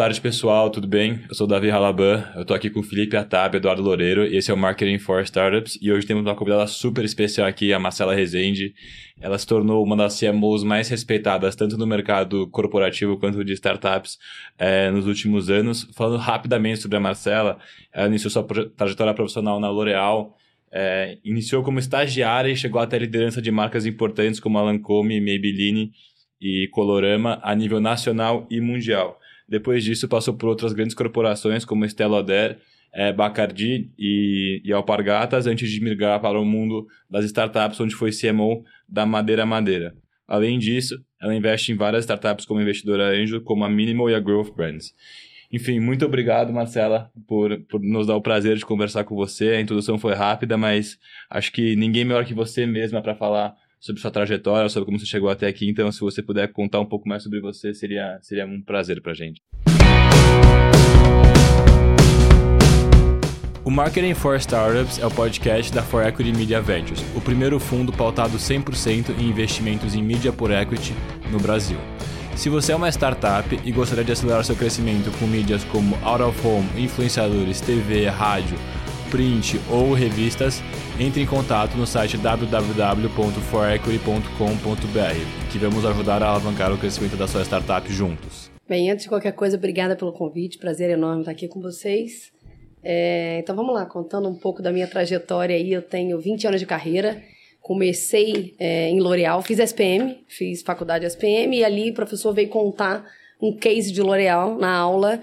tarde, pessoal. Tudo bem? Eu sou o Davi Halaban. Eu tô aqui com o Felipe Atab, Eduardo Loureiro, e esse é o Marketing for Startups. E hoje temos uma convidada super especial aqui, a Marcela Rezende. Ela se tornou uma das CMOs mais respeitadas, tanto no mercado corporativo quanto de startups, é, nos últimos anos. Falando rapidamente sobre a Marcela, ela iniciou sua trajetória profissional na L'Oréal, é, iniciou como estagiária e chegou até a liderança de marcas importantes como a Lancôme, Maybelline e Colorama a nível nacional e mundial. Depois disso, passou por outras grandes corporações como Estée é, Bacardi e, e Alpargatas, antes de migrar para o mundo das startups, onde foi CMO da Madeira Madeira. Além disso, ela investe em várias startups como investidora anjo, como a Minimal e a Growth Brands. Enfim, muito obrigado, Marcela, por, por nos dar o prazer de conversar com você. A introdução foi rápida, mas acho que ninguém melhor que você mesma para falar sobre sua trajetória, sobre como você chegou até aqui. Então, se você puder contar um pouco mais sobre você, seria, seria um prazer para gente. O Marketing for Startups é o podcast da For Equity Media Ventures, o primeiro fundo pautado 100% em investimentos em mídia por equity no Brasil. Se você é uma startup e gostaria de acelerar seu crescimento com mídias como out of home, influenciadores, TV, rádio, print ou revistas, entre em contato no site www.forequity.com.br, que vamos ajudar a alavancar o crescimento da sua startup juntos. Bem, antes de qualquer coisa, obrigada pelo convite, prazer enorme estar aqui com vocês. É, então vamos lá, contando um pouco da minha trajetória aí, eu tenho 20 anos de carreira, comecei é, em L'Oréal, fiz SPM, fiz faculdade SPM e ali o professor veio contar um case de L'Oréal na aula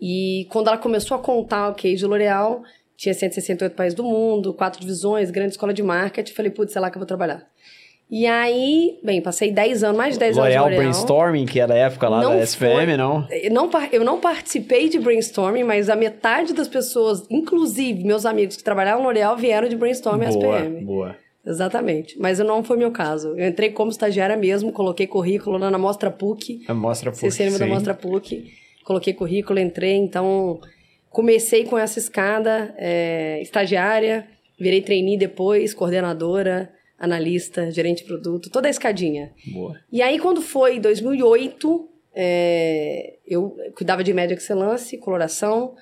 e quando ela começou a contar o case de L'Oréal, tinha 168 países do mundo, quatro divisões, grande escola de marketing, falei, putz, sei lá que eu vou trabalhar. E aí, bem, passei 10 anos, mais de 10 L'Oréal anos de L'Oréal. Brainstorming, que era a época lá Não da SPM, foi- não? Eu não, eu não participei de brainstorming, mas a metade das pessoas, inclusive meus amigos que trabalhavam no L'Oréal, vieram de brainstorming boa, SPM. boa. Exatamente. Mas não foi meu caso. Eu entrei como estagiária mesmo, coloquei currículo lá na Mostra PUC. A Mostra Vocês se lembram da sim. Mostra PUC? Coloquei currículo, entrei, então comecei com essa escada, é, estagiária, virei trainee depois, coordenadora, analista, gerente de produto, toda a escadinha. Boa. E aí, quando foi 2008, é, eu cuidava de média excelência, coloração,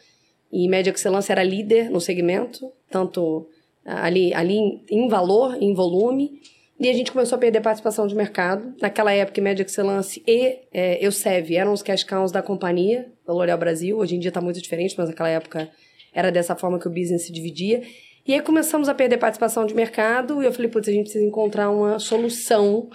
e média excelência era líder no segmento, tanto ali, ali em, em valor, em volume, e a gente começou a perder participação de mercado. Naquela época, média excelência e é, Eusev eram os cash cows da companhia, da L'Oréal Brasil. Hoje em dia está muito diferente, mas naquela época era dessa forma que o business se dividia. E aí começamos a perder participação de mercado, e eu falei, putz, a gente precisa encontrar uma solução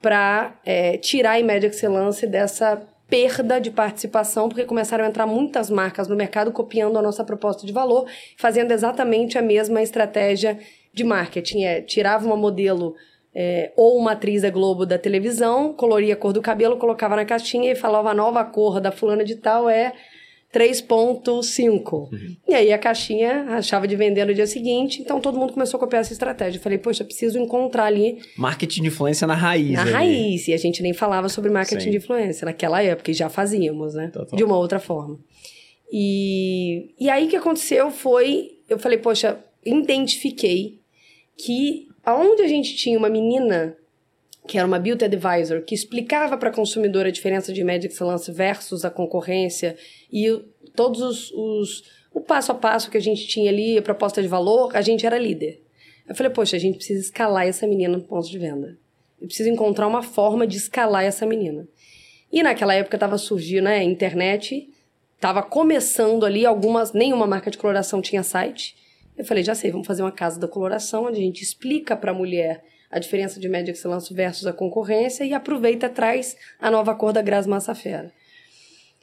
para tirar a média excelência dessa perda de participação, porque começaram a entrar muitas marcas no mercado copiando a nossa proposta de valor, fazendo exatamente a mesma estratégia de marketing. É, tirava uma modelo é, ou uma atriz da Globo da televisão, coloria a cor do cabelo, colocava na caixinha e falava a nova cor da fulana de tal é 3.5. E aí a caixinha achava de vender no dia seguinte, então todo mundo começou a copiar essa estratégia. Eu falei, poxa, preciso encontrar ali Marketing de influência na raiz. na ali. raiz. E a gente nem falava sobre marketing Sim. de influência naquela época, e já fazíamos, né? Total. De uma outra forma. E, e aí o que aconteceu foi, eu falei, poxa, identifiquei que aonde a gente tinha uma menina que era uma beauty advisor, que explicava para a consumidora a diferença de média excelência versus a concorrência e todos os, os- o passo a passo que a gente tinha ali, a proposta de valor, a gente era líder. Eu falei, poxa, a gente precisa escalar essa menina no ponto de venda. Eu preciso encontrar uma forma de escalar essa menina. E naquela época estava surgindo né, a internet, estava começando ali algumas, nenhuma marca de coloração tinha site. Eu falei, já sei, vamos fazer uma casa da coloração, onde a gente explica para a mulher a diferença de média excelência versus a concorrência e aproveita traz a nova cor da Gras Massafera.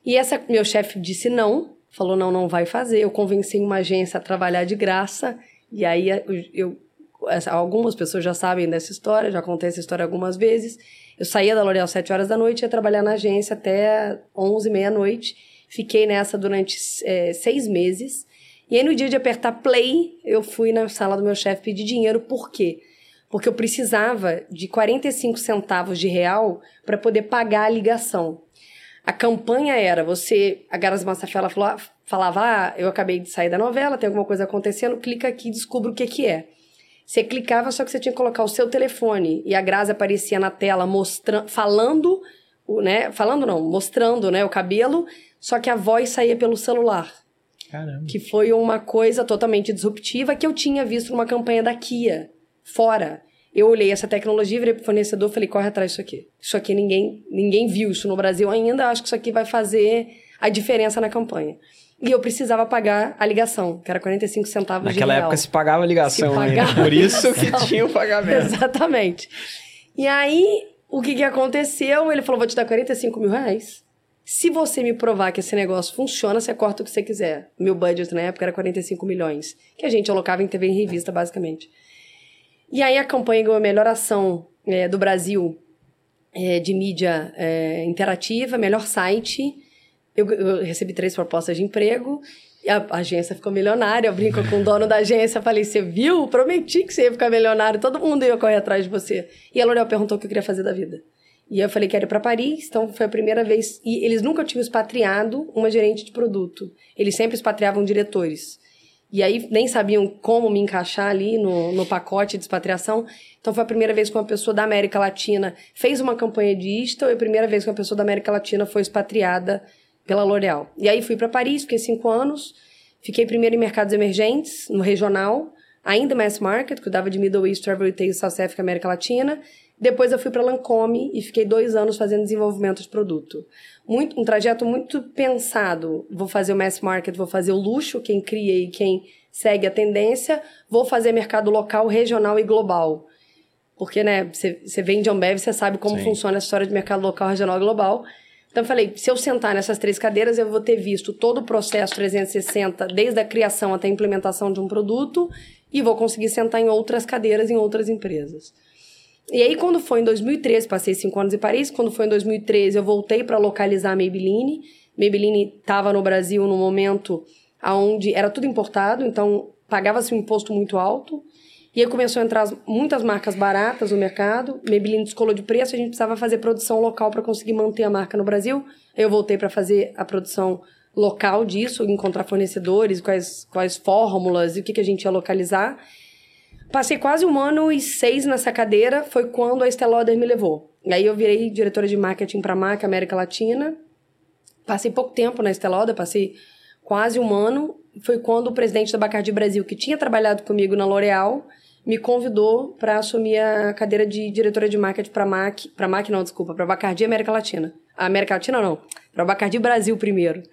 E essa meu chefe disse não, falou não, não vai fazer. Eu convenci uma agência a trabalhar de graça e aí eu, algumas pessoas já sabem dessa história, já contei essa história algumas vezes. Eu saía da L'Oréal às 7 horas da noite, ia trabalhar na agência até 11, meia-noite. Fiquei nessa durante eh, seis meses. E aí, no dia de apertar play, eu fui na sala do meu chefe pedir dinheiro. Por quê? Porque eu precisava de 45 centavos de real para poder pagar a ligação. A campanha era você. A Garas Massafela falou, ah, falava: Ah, eu acabei de sair da novela, tem alguma coisa acontecendo, clica aqui e descubra o que, que é. Você clicava, só que você tinha que colocar o seu telefone e a Grazi aparecia na tela mostrando, falando o, né, falando não, mostrando, né, o cabelo, só que a voz saía pelo celular. Caramba. Que foi uma coisa totalmente disruptiva que eu tinha visto numa campanha da Kia, fora. Eu olhei essa tecnologia, virei pro fornecedor e falei, corre atrás disso aqui. Isso aqui ninguém, ninguém viu isso no Brasil ainda, acho que isso aqui vai fazer a diferença na campanha. E eu precisava pagar a ligação, que era 45 centavos Naquela de real. época se pagava a ligação Se ainda. pagava Por isso que tinha o pagamento. Exatamente. E aí, o que, que aconteceu? Ele falou: vou te dar 45 mil reais. Se você me provar que esse negócio funciona, você corta o que você quiser. Meu budget na época era 45 milhões, que a gente alocava em TV e revista, basicamente. E aí a campanha ganhou a melhor ação eh, do Brasil eh, de mídia eh, interativa, melhor site. Eu, eu recebi três propostas de emprego. E a agência ficou milionária. Eu brinco com o dono da agência. Falei, você viu? Prometi que você ia ficar milionário. Todo mundo ia correr atrás de você. E a L'Oréal perguntou o que eu queria fazer da vida. E eu falei que era pra Paris. Então foi a primeira vez. E eles nunca tinham expatriado uma gerente de produto. Eles sempre expatriavam diretores. E aí nem sabiam como me encaixar ali no, no pacote de expatriação. Então foi a primeira vez que uma pessoa da América Latina fez uma campanha de Isto e a primeira vez que uma pessoa da América Latina foi expatriada pela L'Oréal. E aí fui para Paris, fiquei cinco anos, fiquei primeiro em mercados emergentes, no regional, ainda mass market, cuidava de Middle East, Travel Retail, South Africa, América Latina. Depois eu fui para Lancome e fiquei dois anos fazendo desenvolvimento de produto. Muito, um trajeto muito pensado. Vou fazer o mass market, vou fazer o luxo, quem cria e quem segue a tendência. Vou fazer mercado local, regional e global. Porque, né, você vende Ambev, você sabe como Sim. funciona a história de mercado local, regional e global. Então eu falei, se eu sentar nessas três cadeiras, eu vou ter visto todo o processo 360, desde a criação até a implementação de um produto, e vou conseguir sentar em outras cadeiras em outras empresas. E aí, quando foi em 2013, passei cinco anos em Paris, quando foi em 2013, eu voltei para localizar a Maybelline. Maybelline estava no Brasil no momento onde era tudo importado, então pagava-se um imposto muito alto. E aí começou a entrar as- muitas marcas baratas no mercado. Maybelline descolou de preço, a gente precisava fazer produção local para conseguir manter a marca no Brasil. Eu voltei para fazer a produção local disso, encontrar fornecedores, quais, quais fórmulas e o que, que a gente ia localizar. Passei quase um ano e seis nessa cadeira, foi quando a Estée Lauder me levou. E aí eu virei diretora de marketing para a marca América Latina. Passei pouco tempo na Estée Lauder, passei quase um ano. Foi quando o presidente da Bacardi Brasil, que tinha trabalhado comigo na L'Oréal, me convidou para assumir a cadeira de diretora de marketing para MAC, para MAC não, desculpa, para Bacardi América Latina. A América Latina não, para Bacardi Brasil primeiro.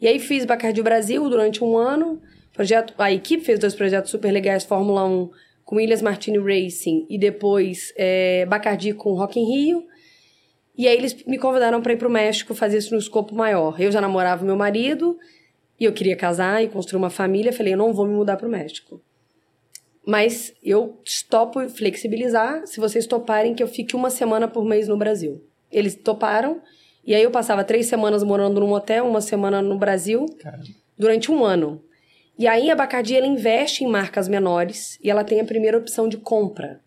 E aí fiz Bacardi Brasil durante um ano. Projeto, a equipe fez dois projetos super legais, Fórmula 1 com Williams Martini Racing e depois é, Bacardi com Rock in Rio. E aí eles me convidaram para ir para o México fazer isso no escopo maior. Eu já namorava meu marido e eu queria casar e construir uma família. Falei, eu não vou me mudar para o México. Mas eu topo flexibilizar se vocês toparem que eu fique uma semana por mês no Brasil. Eles toparam e aí eu passava três semanas morando num hotel, uma semana no Brasil, durante um ano. E aí a Bacardi ela investe em marcas menores e ela tem a primeira opção de compra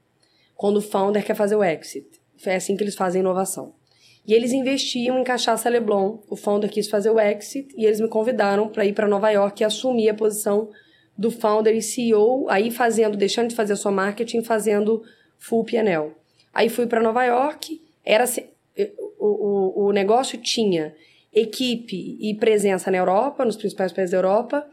quando o founder quer fazer o exit. É assim que eles fazem inovação. E eles investiam em cachaça Leblon. O founder quis fazer o exit e eles me convidaram para ir para Nova York e assumir a posição do founder e CEO, aí fazendo, deixando de fazer sua marketing, fazendo full PNL. Aí fui para Nova York, era assim, o, o, o negócio tinha equipe e presença na Europa, nos principais países da Europa,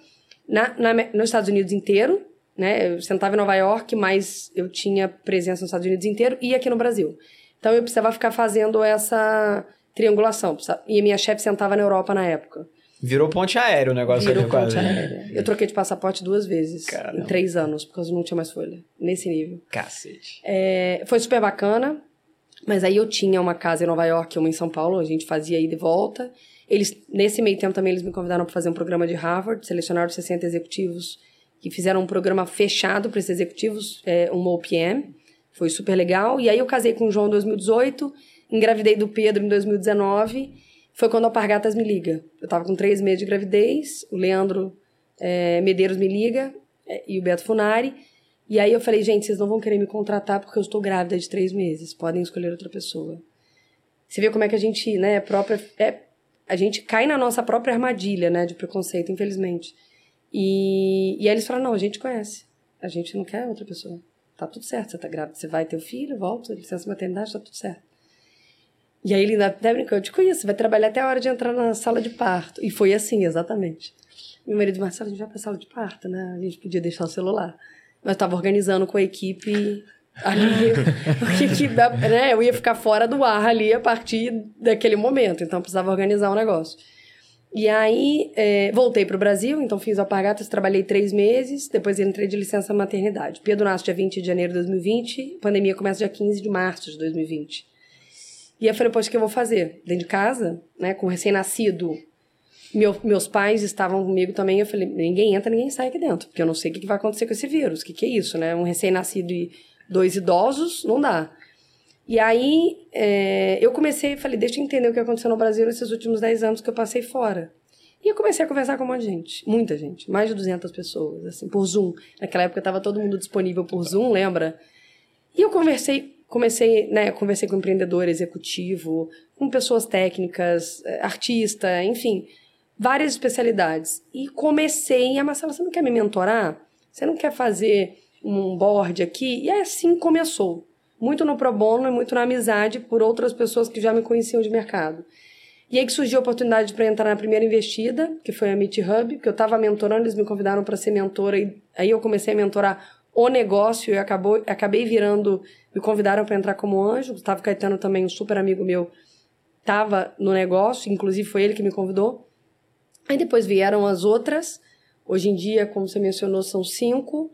na, na, nos Estados Unidos inteiro, né? Eu sentava em Nova York, mas eu tinha presença nos Estados Unidos inteiro e aqui no Brasil. Então eu precisava ficar fazendo essa triangulação. E a minha chefe sentava na Europa na época. Virou ponte aéreo o negócio Virou ali quase. ponte aérea. Eu troquei de passaporte duas vezes Caramba. em três anos, porque eu não tinha mais folha. Nesse nível. Cacete. É, foi super bacana, mas aí eu tinha uma casa em Nova York e uma em São Paulo, a gente fazia ida e volta. Eles, nesse meio tempo também, eles me convidaram para fazer um programa de Harvard, selecionaram 60 executivos que fizeram um programa fechado para esses executivos, é, uma OPM. Foi super legal. E aí eu casei com o João em 2018, engravidei do Pedro em 2019. Foi quando a Alpargatas me liga. Eu tava com três meses de gravidez, o Leandro é, Medeiros me liga é, e o Beto Funari. E aí eu falei, gente, vocês não vão querer me contratar porque eu estou grávida de três meses. Podem escolher outra pessoa. Você vê como é que a gente, né, própria, é, a gente cai na nossa própria armadilha, né, de preconceito, infelizmente. E, e aí eles falaram, não, a gente conhece. A gente não quer outra pessoa. Tá tudo certo, você tá grávida, você vai ter o filho, volta, licença maternidade, tá tudo certo. E aí ele ainda até brincou, eu te conheço, vai trabalhar até a hora de entrar na sala de parto. E foi assim, exatamente. Meu marido, Marcelo, a gente vai pra sala de parto, né? A gente podia deixar o celular. Mas eu tava organizando com a equipe ali, o que, né? Eu ia ficar fora do ar ali a partir daquele momento, então precisava organizar o negócio. E aí, é, voltei para o Brasil, então fiz o Alpargatas, trabalhei três meses, depois entrei de licença maternidade. Pedro nasce dia 20 de janeiro de 2020, pandemia começa dia 15 de março de 2020. E eu falei, poxa, o que eu vou fazer? Dentro de casa, né, com recém-nascido, meu- meus pais estavam comigo também, eu falei, ninguém entra, ninguém sai aqui dentro, porque eu não sei o que vai acontecer com esse vírus, o que, que é isso, né? Um recém-nascido e dois idosos, não dá. E aí, é, eu comecei, falei, deixa eu entender o que aconteceu no Brasil nesses últimos 10 anos que eu passei fora. E eu comecei a conversar com um monte de gente, muita gente, mais de 200 pessoas, assim, por Zoom. Naquela época estava todo mundo disponível por Zoom, lembra? E eu conversei, comecei, né, conversei com empreendedor executivo, com pessoas técnicas, eh, artista, enfim, várias especialidades. E comecei, a Marcela, você não quer me mentorar? Você não quer fazer um board aqui? E assim começou. Muito no pro bono e muito na amizade por outras pessoas que já me conheciam de mercado. E aí que surgiu a oportunidade para entrar na primeira investida, que foi a Meet Hub, que eu estava mentorando, eles me convidaram para ser mentora, e aí eu comecei a mentorar o negócio e acabou, acabei virando, me convidaram para entrar como anjo. Gustavo Caetano também, um super amigo meu, estava no negócio, inclusive foi ele que me convidou. Aí depois vieram as outras, hoje em dia, como você mencionou, são cinco.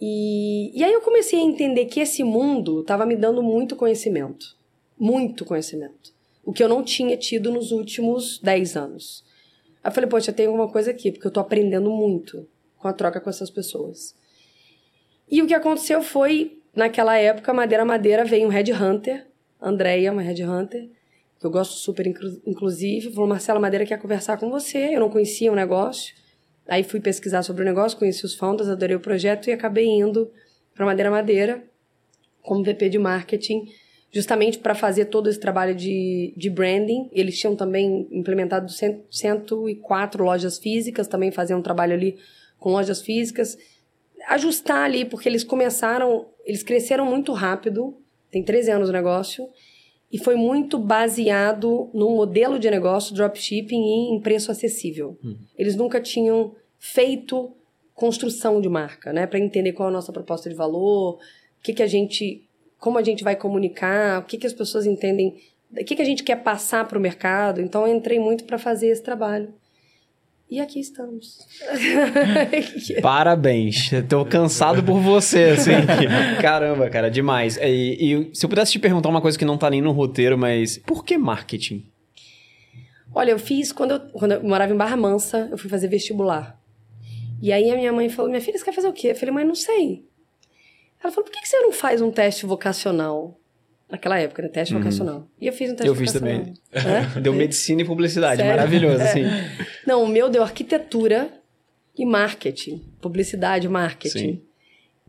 E, e aí eu comecei a entender que esse mundo estava me dando muito conhecimento. Muito conhecimento. O que eu não tinha tido nos últimos 10 anos. Aí eu falei, poxa, tem alguma coisa aqui, porque eu tô aprendendo muito com a troca com essas pessoas. E o que aconteceu foi, naquela época, Madeira Madeira veio um Red Hunter, Andréia, uma Red Hunter, que eu gosto super, inclu- inclusive, falou, Marcela Madeira quer conversar com você, eu não conhecia o negócio. Aí fui pesquisar sobre o negócio, conheci os founders, adorei o projeto e acabei indo para Madeira Madeira como VP de marketing, justamente para fazer todo esse trabalho de, de branding. Eles tinham também implementado cento- 104 lojas físicas, também faziam um trabalho ali com lojas físicas. Ajustar ali, porque eles começaram, eles cresceram muito rápido, tem 13 anos o negócio, e foi muito baseado num modelo de negócio, dropshipping e em preço acessível. Eles nunca tinham feito construção de marca, né, para entender qual é a nossa proposta de valor, o que, que a gente, como a gente vai comunicar, o que, que as pessoas entendem, o que, que a gente quer passar para o mercado. Então, eu entrei muito para fazer esse trabalho. E aqui estamos. Parabéns. Tô cansado por você, assim. Caramba, cara, demais. E, e se eu pudesse te perguntar uma coisa que não tá nem no roteiro, mas por que marketing? Olha, eu fiz quando eu, quando eu morava em Barra Mansa, eu fui fazer vestibular. E aí a minha mãe falou: Minha filha, você quer fazer o quê? Eu falei: Mãe, não sei. Ela falou: Por que você não faz um teste vocacional? Naquela época, né? Teste vocacional. E eu fiz um teste Eu fiz vocacional. também. Hã? Deu medicina e publicidade, Sério? maravilhoso, É. assim. Não, o meu deu arquitetura e marketing. Publicidade marketing. Sim.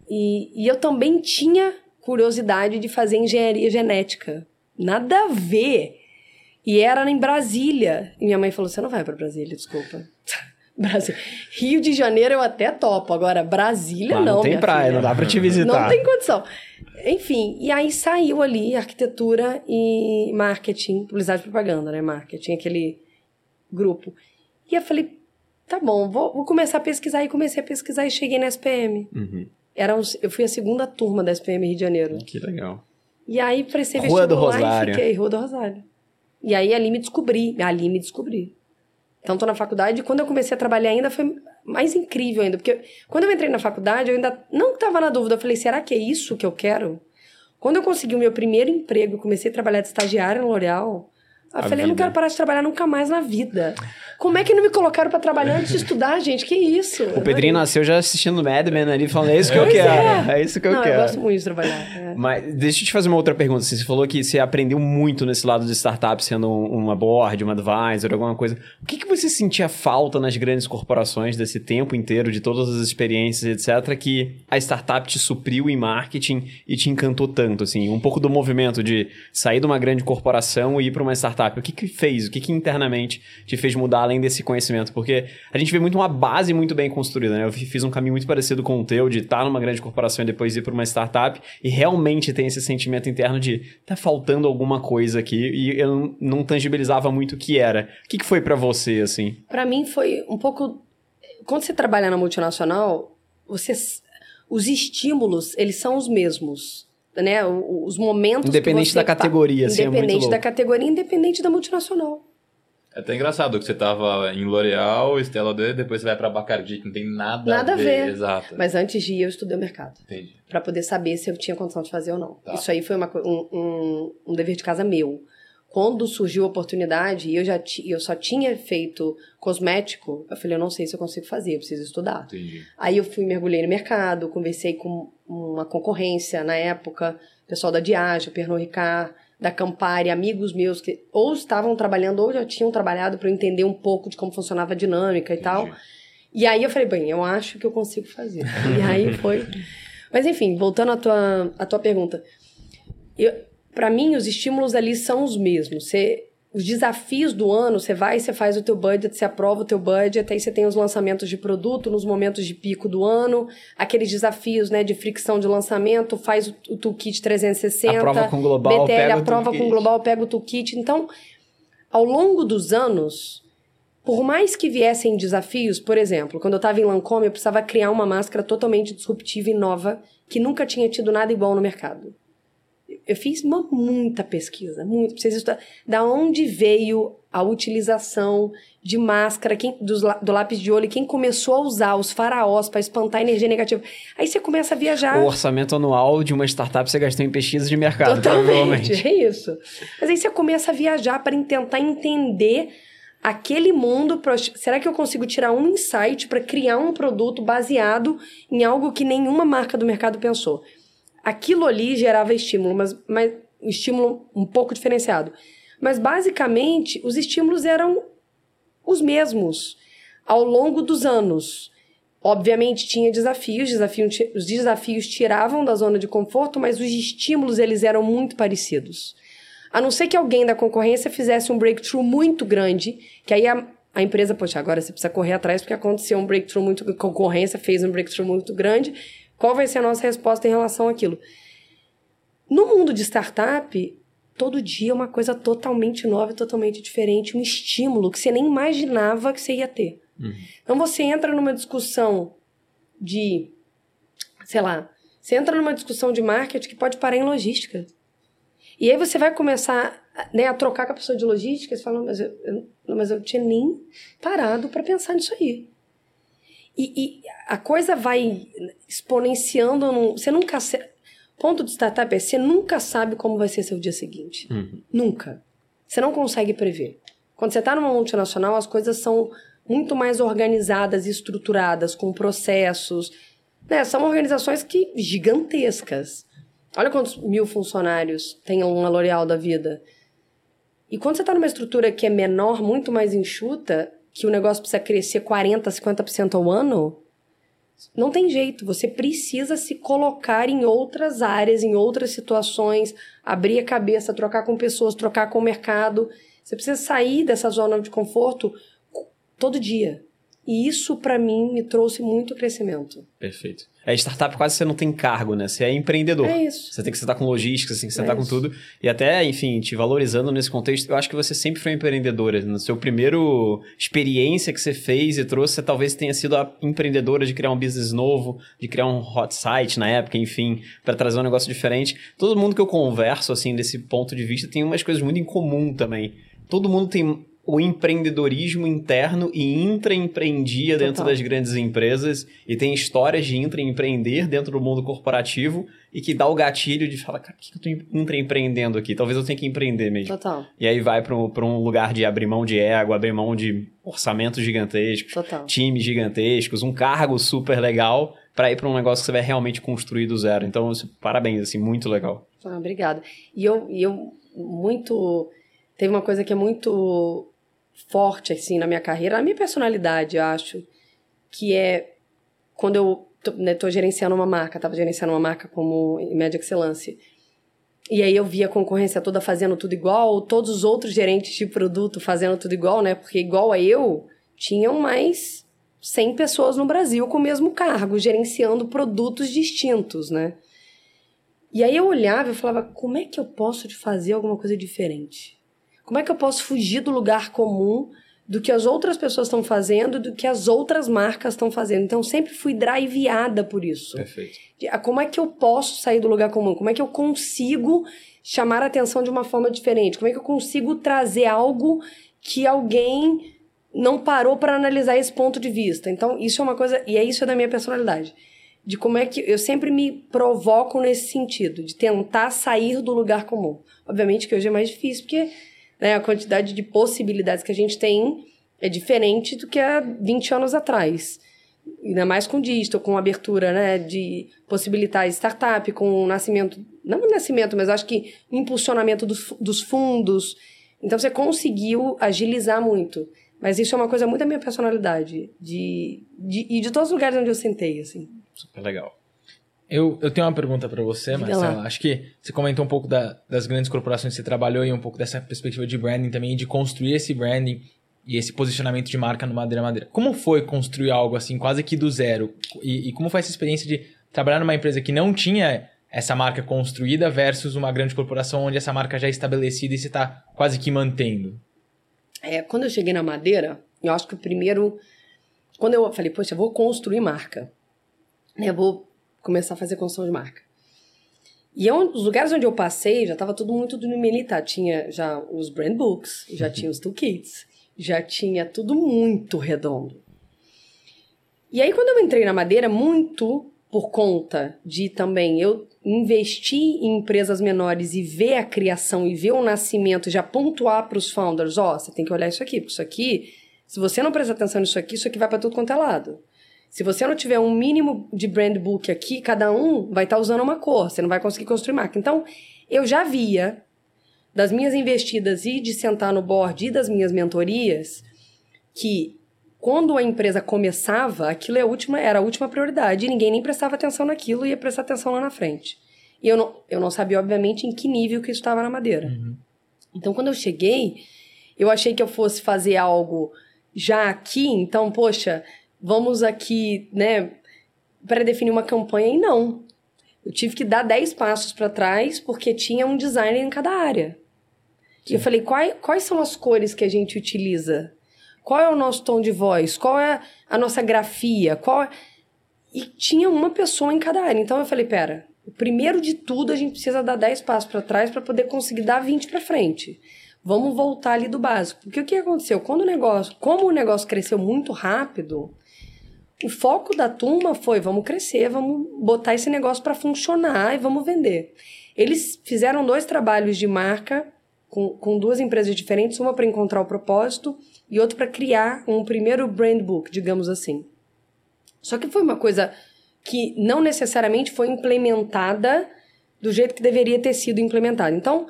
E, e eu também tinha curiosidade de fazer engenharia genética. Nada a ver. E era em Brasília. E minha mãe falou: Você não vai para Brasília, desculpa. Brasil. Rio de Janeiro eu até topo. Agora, Brasília não. não tem praia, filha. não dá pra te visitar. Não tem condição. Enfim, e aí saiu ali arquitetura e marketing, publicidade e propaganda, né? Marketing, aquele grupo. E eu falei, tá bom, vou, vou começar a pesquisar. E comecei a pesquisar e cheguei na SPM. Uhum. Era um- eu fui a segunda turma da SPM Rio de Janeiro. Que legal. E aí prestei Rua do Rosário. e fiquei, Rua do Rosário. E aí ali me descobri, ali me descobri. Então tô na faculdade, e quando eu comecei a trabalhar ainda foi mais incrível ainda, porque quando eu entrei na faculdade eu ainda não estava na dúvida, eu falei, será que é isso que eu quero? Quando eu consegui o meu primeiro emprego, comecei a trabalhar de estagiária no L'Oréal, eu A falei, eu não vida. quero parar de trabalhar nunca mais na vida. Como é que não me colocaram para trabalhar antes de estudar, gente? Que isso? O Pedrinho nasceu já assistindo Mad Men ali, falando, é isso que eu Pois quero. é. É. isso que eu não, quero. eu gosto muito de trabalhar. é. Mas deixa eu te fazer uma outra pergunta. Você falou que você aprendeu muito nesse lado de startup, sendo um- uma board, uma advisor, alguma coisa. O que, que você sentia falta nas grandes corporações desse tempo inteiro, de todas as experiências, etc., que a startup te supriu em marketing e te encantou tanto, assim? Um pouco do movimento de sair de uma grande corporação e ir para uma startup startup? O que que fez? O que que internamente te fez mudar além desse conhecimento? Porque a gente vê muito uma base muito bem construída, né? Eu fiz um caminho muito parecido com o teu, de estar numa grande corporação e depois ir para uma startup e realmente tem esse sentimento interno de tá faltando alguma coisa aqui e eu não tangibilizava muito o que era. O que que foi para você, assim? Para mim foi um pouco... Quando você trabalha na multinacional, você... Os estímulos, eles são os mesmos né, os momentos independente da categoria, assim, independente é da categoria, independente da multinacional. É até engraçado que você tava em L'Oréal, Estela D, depois você vai para Bacardi, que não tem nada, nada a ver. ver. Exato. Mas antes de ir, eu estudei o mercado. Entendi. Para poder saber se eu tinha condição de fazer ou não. Tá. Isso aí foi uma, um, um, um dever de casa meu. Quando surgiu a oportunidade e eu já eu só tinha feito cosmético, eu falei, eu não sei se eu consigo fazer, eu preciso estudar. Entendi. Aí eu fui, mergulhei no mercado, conversei com uma concorrência na época, pessoal da Diageo, Pernod Ricard, da Campari, amigos meus que ou estavam trabalhando ou já tinham trabalhado para eu entender um pouco de como funcionava a dinâmica e Entendi. tal. E aí eu falei, bem, eu acho que eu consigo fazer. e aí foi. Mas enfim, voltando à tua, à tua pergunta. Para mim, os estímulos ali são os mesmos. Você, os desafios do ano, você vai, você faz o teu budget, você aprova o teu budget, aí você tem os lançamentos de produto nos momentos de pico do ano, aqueles desafios, né, de fricção de lançamento, faz o, o toolkit 360, Aprova com global, BTL pega aprova com global, pega o toolkit. Então, ao longo dos anos, por mais que viessem desafios, por exemplo, quando eu estava em Lancôme, eu precisava criar uma máscara totalmente disruptiva e nova, que nunca tinha tido nada igual no mercado. Eu fiz uma, muita pesquisa, muito. Vocês estudar, da onde veio a utilização de máscara quem, dos, do lápis de olho, quem começou a usar os faraós para espantar a energia negativa. Aí você começa a viajar. O orçamento anual de uma startup você gastou em pesquisa de mercado, provavelmente. Totalmente, é isso. Mas aí você começa a viajar para tentar entender aquele mundo. pra- Será que eu consigo tirar um insight para criar um produto baseado em algo que nenhuma marca do mercado pensou? Aquilo ali gerava estímulo, mas, mas um estímulo um pouco diferenciado. Mas basicamente os estímulos eram os mesmos ao longo dos anos. Obviamente tinha desafios, desafio, os desafios tiravam da zona de conforto, mas os estímulos eles eram muito parecidos. A não ser que alguém da concorrência fizesse um breakthrough muito grande, que aí a, a empresa, poxa, agora você precisa correr atrás porque aconteceu um breakthrough muito, a concorrência fez um breakthrough muito grande. Qual vai ser a nossa resposta em relação àquilo? No mundo de startup, todo dia é uma coisa totalmente nova e totalmente diferente, um estímulo que você nem imaginava que você ia ter. Então você entra numa discussão de, sei lá, você entra numa discussão de marketing que pode parar em logística. E aí você vai começar né, a trocar com a pessoa de logística, você fala, "Não, mas eu, eu, não, mas eu tinha nem parado para pensar nisso aí. E, e a coisa vai exponenciando. Num, você nunca. se- Ponto de startup é você nunca sabe como vai ser seu dia seguinte. Nunca. Você não consegue prever. Quando você está numa multinacional, as coisas são muito mais organizadas e estruturadas, com processos. Né? São organizações que gigantescas. Olha quantos mil funcionários tem uma L'Oréal da vida. E quando você está numa estrutura que é menor, muito mais enxuta, que o negócio precisa crescer 40%, 50% ao ano, não tem jeito. Você precisa se colocar em outras áreas, em outras situações, abrir a cabeça, trocar com pessoas, trocar com o mercado. Você precisa sair dessa zona de conforto todo dia. E isso, para mim, me trouxe muito crescimento. Perfeito. É, startup quase você não tem cargo, né? Você é empreendedor. É isso. Você tem que sentar com logística, você tem que sentar É com isso. tudo. E até, enfim, te valorizando nesse contexto, eu acho que você sempre foi empreendedora. No seu primeiro experiência que você fez e trouxe, você talvez tenha sido a empreendedora de criar um business novo, de criar um hot site na época, enfim, para trazer um negócio diferente. Todo mundo que eu converso, assim, desse ponto de vista, tem umas coisas muito em comum também. Todo mundo tem o empreendedorismo interno e intraempreendia dentro Total. das grandes empresas e tem histórias de intraempreender dentro do mundo corporativo e que dá o gatilho de falar, cara, o que eu tô intraempreendendo aqui? Talvez eu tenha que empreender mesmo. Total, E aí vai para um lugar de abrir mão de ego, abrir mão de orçamentos gigantescos, total. times gigantescos, um cargo super legal para ir para um negócio que você vai realmente construir do zero. Então, isso, parabéns, assim, muito legal. Ah, obrigada. E eu, e eu muito. Teve uma coisa que é muito forte, assim, na minha carreira, na minha personalidade, eu acho, que é quando eu tô, né, tô gerenciando uma marca, tava gerenciando uma marca como média excelência. E aí eu via a concorrência toda fazendo tudo igual, todos os outros gerentes de produto fazendo tudo igual, né? Porque igual a eu, tinham mais 100 pessoas no Brasil com o mesmo cargo, gerenciando produtos distintos, né? E aí eu olhava e falava, como é que eu posso fazer alguma coisa diferente? Como é que eu posso fugir do lugar comum, do que as outras pessoas estão fazendo, do que as outras marcas estão fazendo? Então sempre fui driveada por isso. Perfeito. Ah, como é que eu posso sair do lugar comum? Como é que eu consigo chamar a atenção de uma forma diferente? Como é que eu consigo trazer algo que alguém não parou para analisar esse ponto de vista? Então, isso é uma coisa, e é isso da minha personalidade de como é que eu sempre me provoco nesse sentido, de tentar sair do lugar comum. Obviamente que hoje é mais difícil, porque né, a quantidade de possibilidades que a gente tem é diferente do que há 20 anos atrás. Ainda mais com digital, com abertura né, de possibilitar startup, com o nascimento, não o nascimento, mas acho que impulsionamento dos, dos fundos. Então você conseguiu agilizar muito. Mas isso é uma coisa muito da minha personalidade. De, de, e de todos os lugares onde eu sentei, assim. Super legal. Eu, eu tenho uma pergunta para você, Marcela. Acho que você comentou um pouco da, das grandes corporações que você trabalhou e um pouco dessa perspectiva de branding também, de construir esse branding e esse posicionamento de marca no Madeira Madeira. Como foi construir algo assim, quase que do zero? E, e como foi essa experiência de trabalhar numa empresa que não tinha essa marca construída versus uma grande corporação onde essa marca já é estabelecida e você está quase que mantendo? É, quando eu cheguei na Madeira, eu acho que o primeiro. Quando eu falei, poxa, eu vou construir marca né, eu vou começar a fazer construção de marca. E eu, os lugares onde eu passei, já estava tudo muito do militar. Tinha já os brand books, já tinha os toolkits, já tinha tudo muito redondo. E aí, quando eu entrei na Madeira, muito por conta de também eu investir em empresas menores e ver a criação e ver o nascimento, já pontuar para os founders, ó, oh, você tem que olhar isso aqui, porque isso aqui, se você não prestar atenção nisso aqui, isso aqui vai para tudo quanto é lado. Se você não tiver um mínimo de brand book aqui, cada um vai estar tá usando uma cor, você não vai conseguir construir marca. Então, eu já via das minhas investidas e de sentar no board e das minhas mentorias que quando a empresa começava, aquilo é a última, era a última prioridade e ninguém nem prestava atenção naquilo e ia prestar atenção lá na frente. E eu não, eu não sabia, obviamente, em que nível que isso estava na madeira. Uhum. Então, quando eu cheguei, eu achei que eu fosse fazer algo já aqui, então, poxa, vamos aqui, né, pré-definir uma campanha e não. Eu tive que dar 10 passos para trás porque tinha um designer em cada área. Sim. E eu falei, quais, quais são as cores que a gente utiliza? Qual é o nosso tom de voz? Qual é a nossa grafia? Qual é... E tinha uma pessoa em cada área. Então eu falei, pera, primeiro de tudo a gente precisa dar 10 passos para trás para poder conseguir dar 20 para frente. Vamos voltar ali do básico. Porque o que aconteceu? Quando o negócio, como o negócio cresceu muito rápido, o foco da turma foi: vamos crescer, vamos botar esse negócio para funcionar e vamos vender. Eles fizeram dois trabalhos de marca com, com duas empresas diferentes, uma para encontrar o propósito e outra para criar um primeiro brand book, digamos assim. Só que foi uma coisa que não necessariamente foi implementada do jeito que deveria ter sido implementada. Então,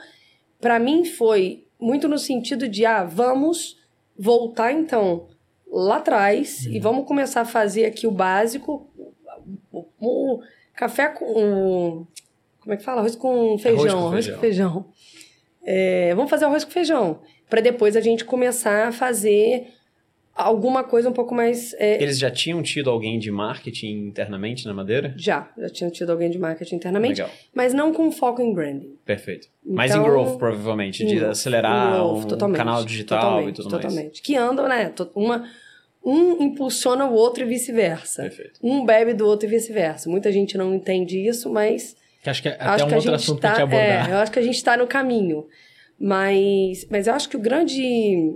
para mim foi muito no sentido de ah, vamos voltar então lá atrás uhum. e vamos começar a fazer aqui o básico. O, o, o café com. Como é que fala? Arroz com feijão. Arroz com arroz feijão. Com feijão. É, vamos fazer arroz com feijão. Para depois a gente começar a fazer alguma coisa um pouco mais. É... Eles já tinham tido alguém de marketing internamente na Madeira? Já, já tinham tido alguém de marketing internamente, Legal. mas não com foco em branding. Perfeito. Então, mais em growth, provavelmente, de acelerar growth, um canal digital e tudo totalmente. mais. Totalmente. Que andam, né? Uma, um impulsiona o outro e vice-versa. Perfeito. Um bebe do outro e vice-versa. Muita gente não entende isso, mas. Que acho que é até acho um que outro assunto tá, que abordar. É, eu acho que a gente está no caminho. Mas, mas eu acho que o grande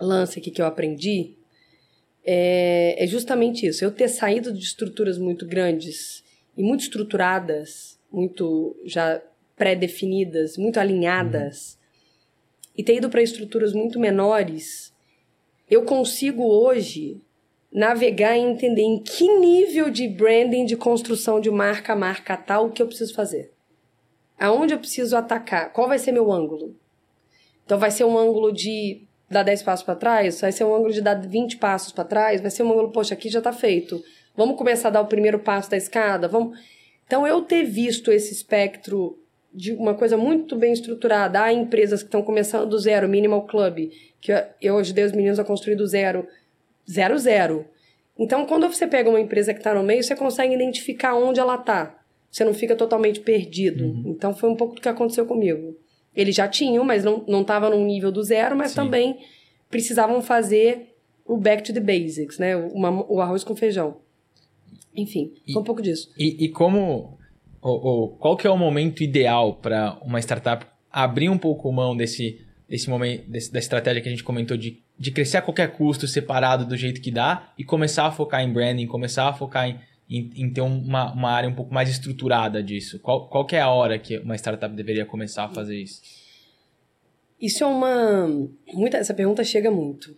lance aqui que eu aprendi é, é justamente isso. Eu ter saído de estruturas muito grandes e muito estruturadas, muito já pré-definidas, muito alinhadas, uhum. e ter ido para estruturas muito menores eu consigo hoje navegar e entender em que nível de branding, de construção de marca, marca tal, que eu preciso fazer. Aonde eu preciso atacar? Qual vai ser meu ângulo? Então, vai ser um ângulo de dar 10 passos para trás? Vai ser um ângulo de dar 20 passos para trás? Vai ser um ângulo, poxa, aqui já está feito. Vamos começar a dar o primeiro passo da escada? Vamos. Então, eu ter visto esse espectro de uma coisa muito bem estruturada. Há empresas que estão começando do zero, Minimal Club, que eu ajudei os meninos a construir do zero, zero, zero. Então, quando você pega uma empresa que está no meio, você consegue identificar onde ela está. Você não fica totalmente perdido. Uhum. Então, foi um pouco do que aconteceu comigo. Eles já tinham, mas não estava num nível do zero, mas Sim. também precisavam fazer o back to the basics, né? Uma, o arroz com feijão. Enfim, e, foi um pouco disso. E, e como... Ou, ou, qual que é o momento ideal para uma startup abrir um pouco mão desse, desse momento, desse, da estratégia que a gente comentou de, de crescer a qualquer custo, separado do jeito que dá, e começar a focar em branding, começar a focar em, em, em ter uma, uma área um pouco mais estruturada disso? Qual, qual que é a hora que uma startup deveria começar a fazer isso? Isso é uma. Muita, essa pergunta chega muito.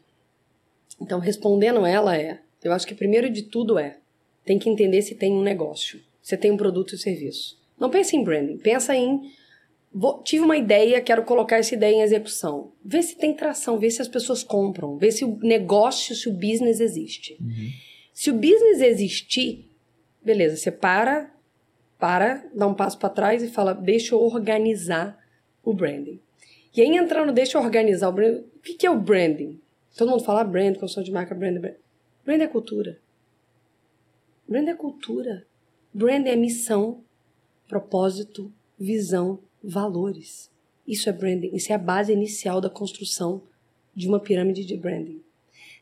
Então, respondendo ela é: eu acho que primeiro de tudo é tem que entender se tem um negócio, se tem um produto e serviço. Não pense em branding, pensa em vou, tive uma ideia, quero colocar essa ideia em execução. Vê se tem tração, vê se as pessoas compram, vê se o negócio, se o business existe. Uhum. Se o business existir, beleza, você para, para, dá um passo para trás e fala, deixa eu organizar o branding. E aí entrando, deixa eu organizar o branding. O que, que é o branding? Todo mundo fala brand, construção de marca, brand, brand. Brand é cultura. Brand é cultura. Brand é missão, propósito, visão, valores. Isso é branding. Isso é a base inicial da construção de uma pirâmide de branding.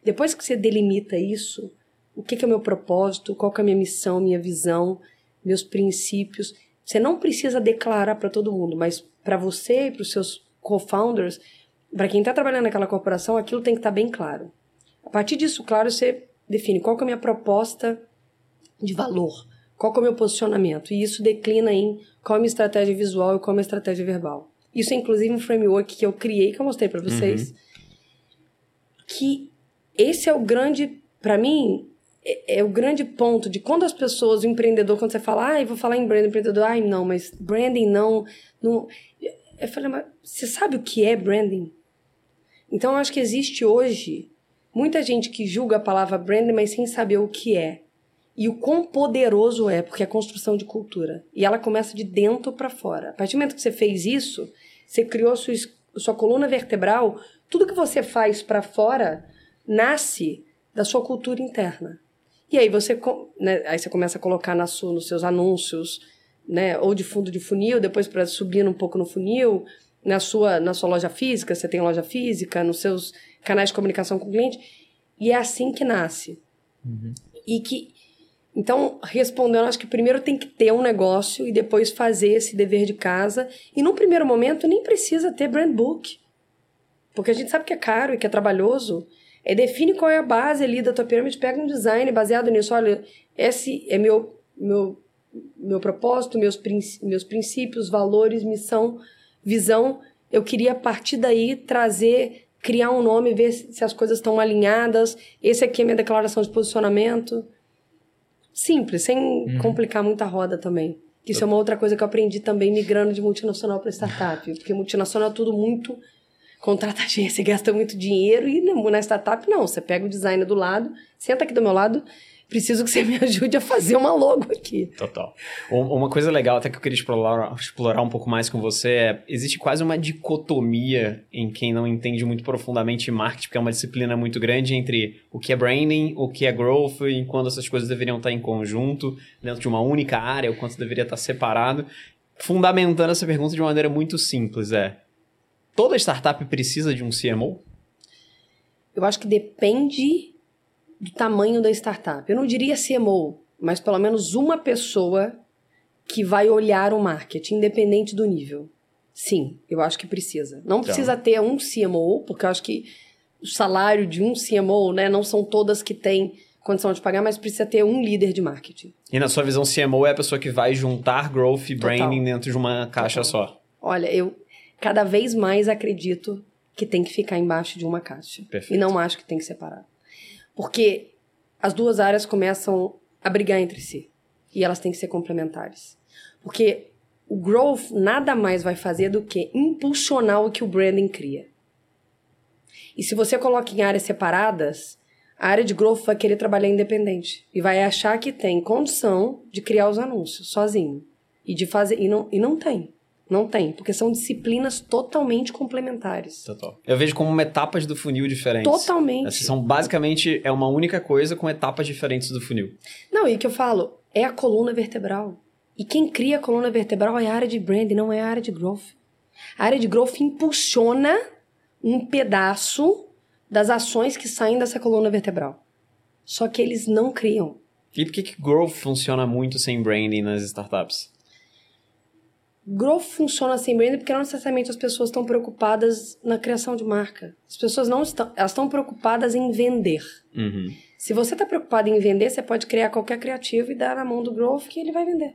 Depois que você delimita isso, o que, é o meu propósito, qual é a minha missão, minha visão, meus princípios, você não precisa declarar para todo mundo, mas para você e para os seus co-founders, para quem está trabalhando naquela corporação, aquilo tem que estar tá bem claro. A partir disso, claro, você define qual é a minha proposta de valor, qual é o meu posicionamento, e isso declina em qual é a minha estratégia visual e qual é a minha estratégia verbal. Isso é inclusive um framework que eu criei, que eu mostrei para vocês, uhum. que esse é o grande, para mim, é, é, o grande ponto de quando as pessoas, o empreendedor, quando você fala, ah, eu vou falar em branding, empreendedor, ai, não, mas branding não, não. Eu falei, mas você sabe o que é branding? Então, eu acho que existe hoje muita gente que julga a palavra branding, mas sem saber o que é. E o quão poderoso é, porque é construção de cultura. E ela começa de dentro para fora. A partir do momento que você fez isso, você criou sua, sua coluna vertebral, tudo que você faz para fora nasce da sua cultura interna. E aí você, né, aí você começa a colocar na sua, nos seus anúncios, né, ou de fundo de funil, depois para subir um pouco no funil, na sua, na sua loja física, você tem loja física, nos seus canais de comunicação com o cliente, e é assim que nasce. Uhum. E que então, respondendo, acho que primeiro tem que ter um negócio e depois fazer esse dever de casa. E num primeiro momento nem precisa ter brand book. Porque a gente sabe que é caro e que é trabalhoso. É, define qual é a base ali da tua pirâmide, pega um design baseado nisso. Olha, esse é meu, meu, meu propósito, meus, princ meus princípios, valores, missão visão, eu queria a partir daí trazer, criar um nome, ver se as coisas estão alinhadas. Esse aqui é minha declaração de posicionamento. Simples, sem uhum. complicar muita roda também. Isso é uma outra coisa que eu aprendi também migrando de multinacional para startup, porque multinacional é tudo muito contrata agência, gasta muito dinheiro e na startup não, você pega o design do lado, senta aqui do meu lado, preciso que você me ajude a fazer uma logo aqui. Total. Uma coisa legal até que eu queria explorar, explorar um pouco mais com você é, existe quase uma dicotomia em quem não entende muito profundamente marketing, porque é uma disciplina muito grande entre o que é branding, o que é growth, e quando essas coisas deveriam estar em conjunto, dentro de uma única área, o quanto deveria estar separado. Fundamentando essa pergunta de uma maneira muito simples, é, toda startup precisa de um CMO? Eu acho que depende do tamanho da startup. Eu não diria CMO, mas pelo menos uma pessoa que vai olhar o marketing, independente do nível. Sim, eu acho que precisa. Não então. precisa ter um CMO, porque eu acho que o salário de um CMO, né, não são todas que têm condição de pagar, mas precisa ter um líder de marketing. E na sua visão, CMO é a pessoa que vai juntar growth e branding dentro de uma caixa Total. só? Olha, eu cada vez mais acredito que tem que ficar embaixo de uma caixa. Perfeito. E não acho que tem que separar. Porque as duas áreas começam a brigar entre si. E elas têm que ser complementares. Porque o growth nada mais vai fazer do que impulsionar o que o branding cria. E se você coloca em áreas separadas, a área de growth vai querer trabalhar independente e vai achar que tem condição de criar os anúncios sozinho e de fazer e não, e não tem. Não tem, porque são disciplinas totalmente complementares. Total. Eu vejo como etapas do funil diferentes. Totalmente. Essas são basicamente é uma única coisa com etapas diferentes do funil. Não, e que eu falo, é a coluna vertebral. E quem cria a coluna vertebral é a área de brand, não é a área de growth. A área de growth impulsiona um pedaço das ações que saem dessa coluna vertebral. Só que eles não criam. E por que, que growth funciona muito sem branding nas startups? Growth funciona sem branding porque não necessariamente as pessoas estão preocupadas na criação de marca. As pessoas não estão, elas estão preocupadas em vender. Uhum. Se você está preocupado em vender, você pode criar qualquer criativo e dar na mão do growth que ele vai vender.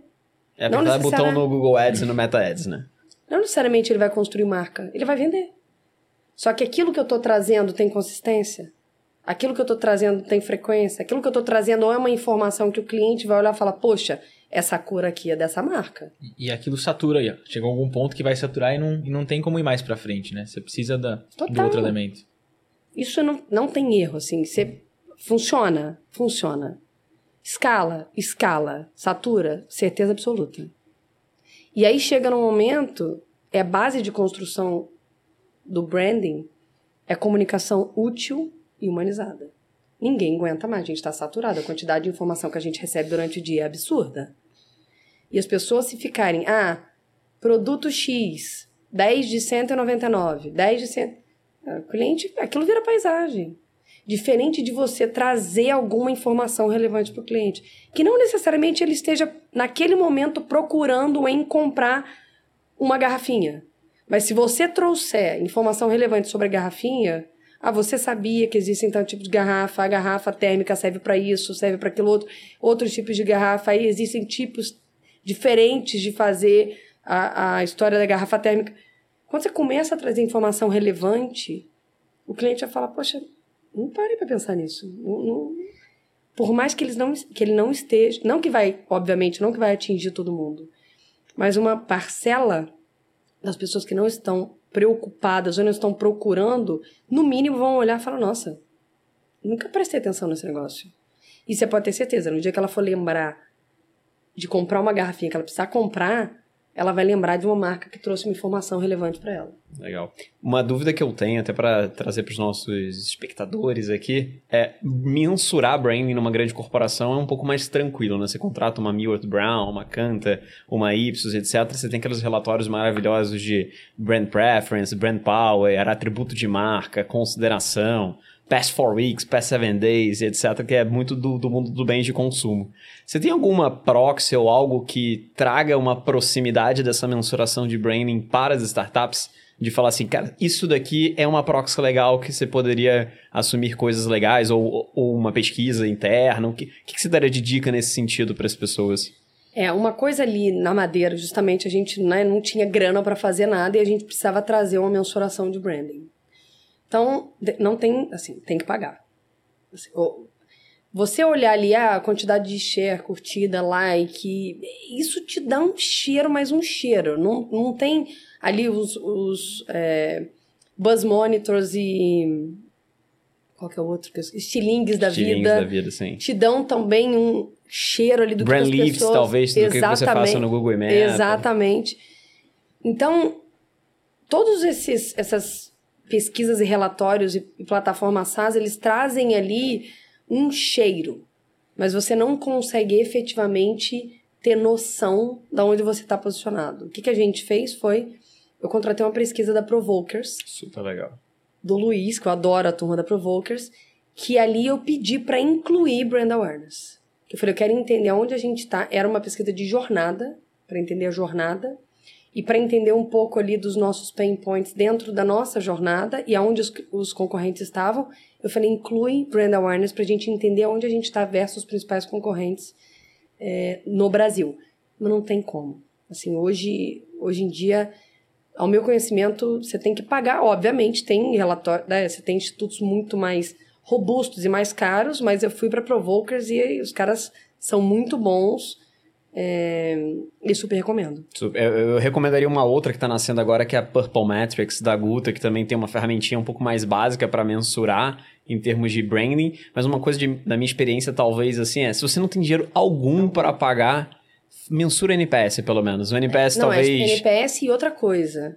É porque não botão no Google Ads e no Meta Ads, né? Não necessariamente ele vai construir marca, ele vai vender. Só que aquilo que eu estou trazendo tem consistência? Aquilo que eu estou trazendo tem frequência? Aquilo que eu estou trazendo é uma informação que o cliente vai olhar e falar, poxa, essa cor aqui é dessa marca. E, e aquilo satura aí, ó. Chegou algum ponto que vai saturar e não, e não tem como ir mais para frente, né? Você precisa da, do outro elemento. Isso não, não tem erro, assim. Você funciona, funciona. Escala, escala, satura, certeza absoluta. E aí chega num momento, é a base de construção do branding, é comunicação útil e humanizada. Ninguém aguenta mais, a gente está saturado. A quantidade de informação que a gente recebe durante o dia é absurda. E as pessoas se ficarem, ah, produto X, 10 de 199, 10 de 100. Ah, o cliente, aquilo vira paisagem. Diferente de você trazer alguma informação relevante para o cliente. Que não necessariamente ele esteja, naquele momento, procurando em comprar uma garrafinha. Mas se você trouxer informação relevante sobre a garrafinha, ah, você sabia que existem tanto tipo de garrafa, a garrafa térmica serve para isso, serve para aquilo outro, outros tipos de garrafa, aí existem tipos diferentes de fazer a, a história da garrafa térmica. Quando você começa a trazer informação relevante, o cliente vai falar, poxa, não parei para pensar nisso. Não, não... Por mais que, eles não, que ele não esteja. Não que vai, obviamente, não que vai atingir todo mundo. Mas uma parcela das pessoas que não estão preocupadas ou não estão procurando, no mínimo vão olhar e falar: nossa, nunca prestei atenção nesse negócio. E você pode ter certeza, no dia que ela for lembrar de comprar uma garrafinha que ela precisar comprar, ela vai lembrar de uma marca que trouxe uma informação relevante para ela. Legal. Uma dúvida que eu tenho, até para trazer para os nossos espectadores aqui, é mensurar branding numa grande corporação é um pouco mais tranquilo, né? Você contrata uma Millward Brown, uma Canta, uma Ipsos, etc. Você tem aqueles relatórios maravilhosos de brand preference, brand power, atributo de marca, consideração Past Four Weeks, Past Seven Days, etc., que é muito do, do mundo do bem de consumo. Você tem alguma proxy ou algo que traga uma proximidade dessa mensuração de branding para as startups? De falar assim, cara, isso daqui é uma proxy legal que você poderia assumir coisas legais ou, ou uma pesquisa interna? O que, que você daria de dica nesse sentido para as pessoas? É, uma coisa ali na Madeira, justamente, a gente né, não tinha grana para fazer nada e a gente precisava trazer uma mensuração de branding. Então, não tem, assim, tem que pagar. Assim, você olhar ali ah, a quantidade de share, curtida, like, isso te dá um cheiro, mais um cheiro. Não, não tem ali os, os é, buzz monitors e qual que é o outro? Estilingues da Estilingues vida. da vida, sim. Te dão também um cheiro ali do Brand que as pessoas... talvez, do que você faça no Google Maps. Exatamente. Então, todos esses essas pesquisas e relatórios e, plataformas SaaS, eles trazem ali um cheiro, mas você não consegue efetivamente ter noção de onde você está posicionado. O que, que a gente fez foi, eu contratei uma pesquisa da Provokers. Super legal. Do Luiz, que eu adoro a turma da Provokers, que ali eu pedi para incluir brand awareness. Eu falei, eu quero entender onde a gente está. Era uma pesquisa de jornada, para entender a jornada e para entender um pouco ali dos nossos pain points dentro da nossa jornada e aonde os, os concorrentes estavam, eu falei, inclui brand awareness para a gente entender onde a gente está versus os principais concorrentes é, no Brasil. Mas não tem como. Assim, hoje, hoje em dia, ao meu conhecimento, você tem que pagar. Obviamente, tem relatório, né, você tem institutos muito mais robustos e mais caros, mas eu fui para Provokers e os caras são muito bons é, e super recomendo. Eu, eu, recomendaria uma outra que está nascendo agora, que é a Purple Metrics da Guta, que também tem uma ferramentinha um pouco mais básica para mensurar em termos de branding. Mas uma coisa de, da minha experiência, talvez, assim, é: se você não tem dinheiro algum para pagar, mensura NPS, pelo menos. O NPS é, não, talvez. É NPS e outra coisa.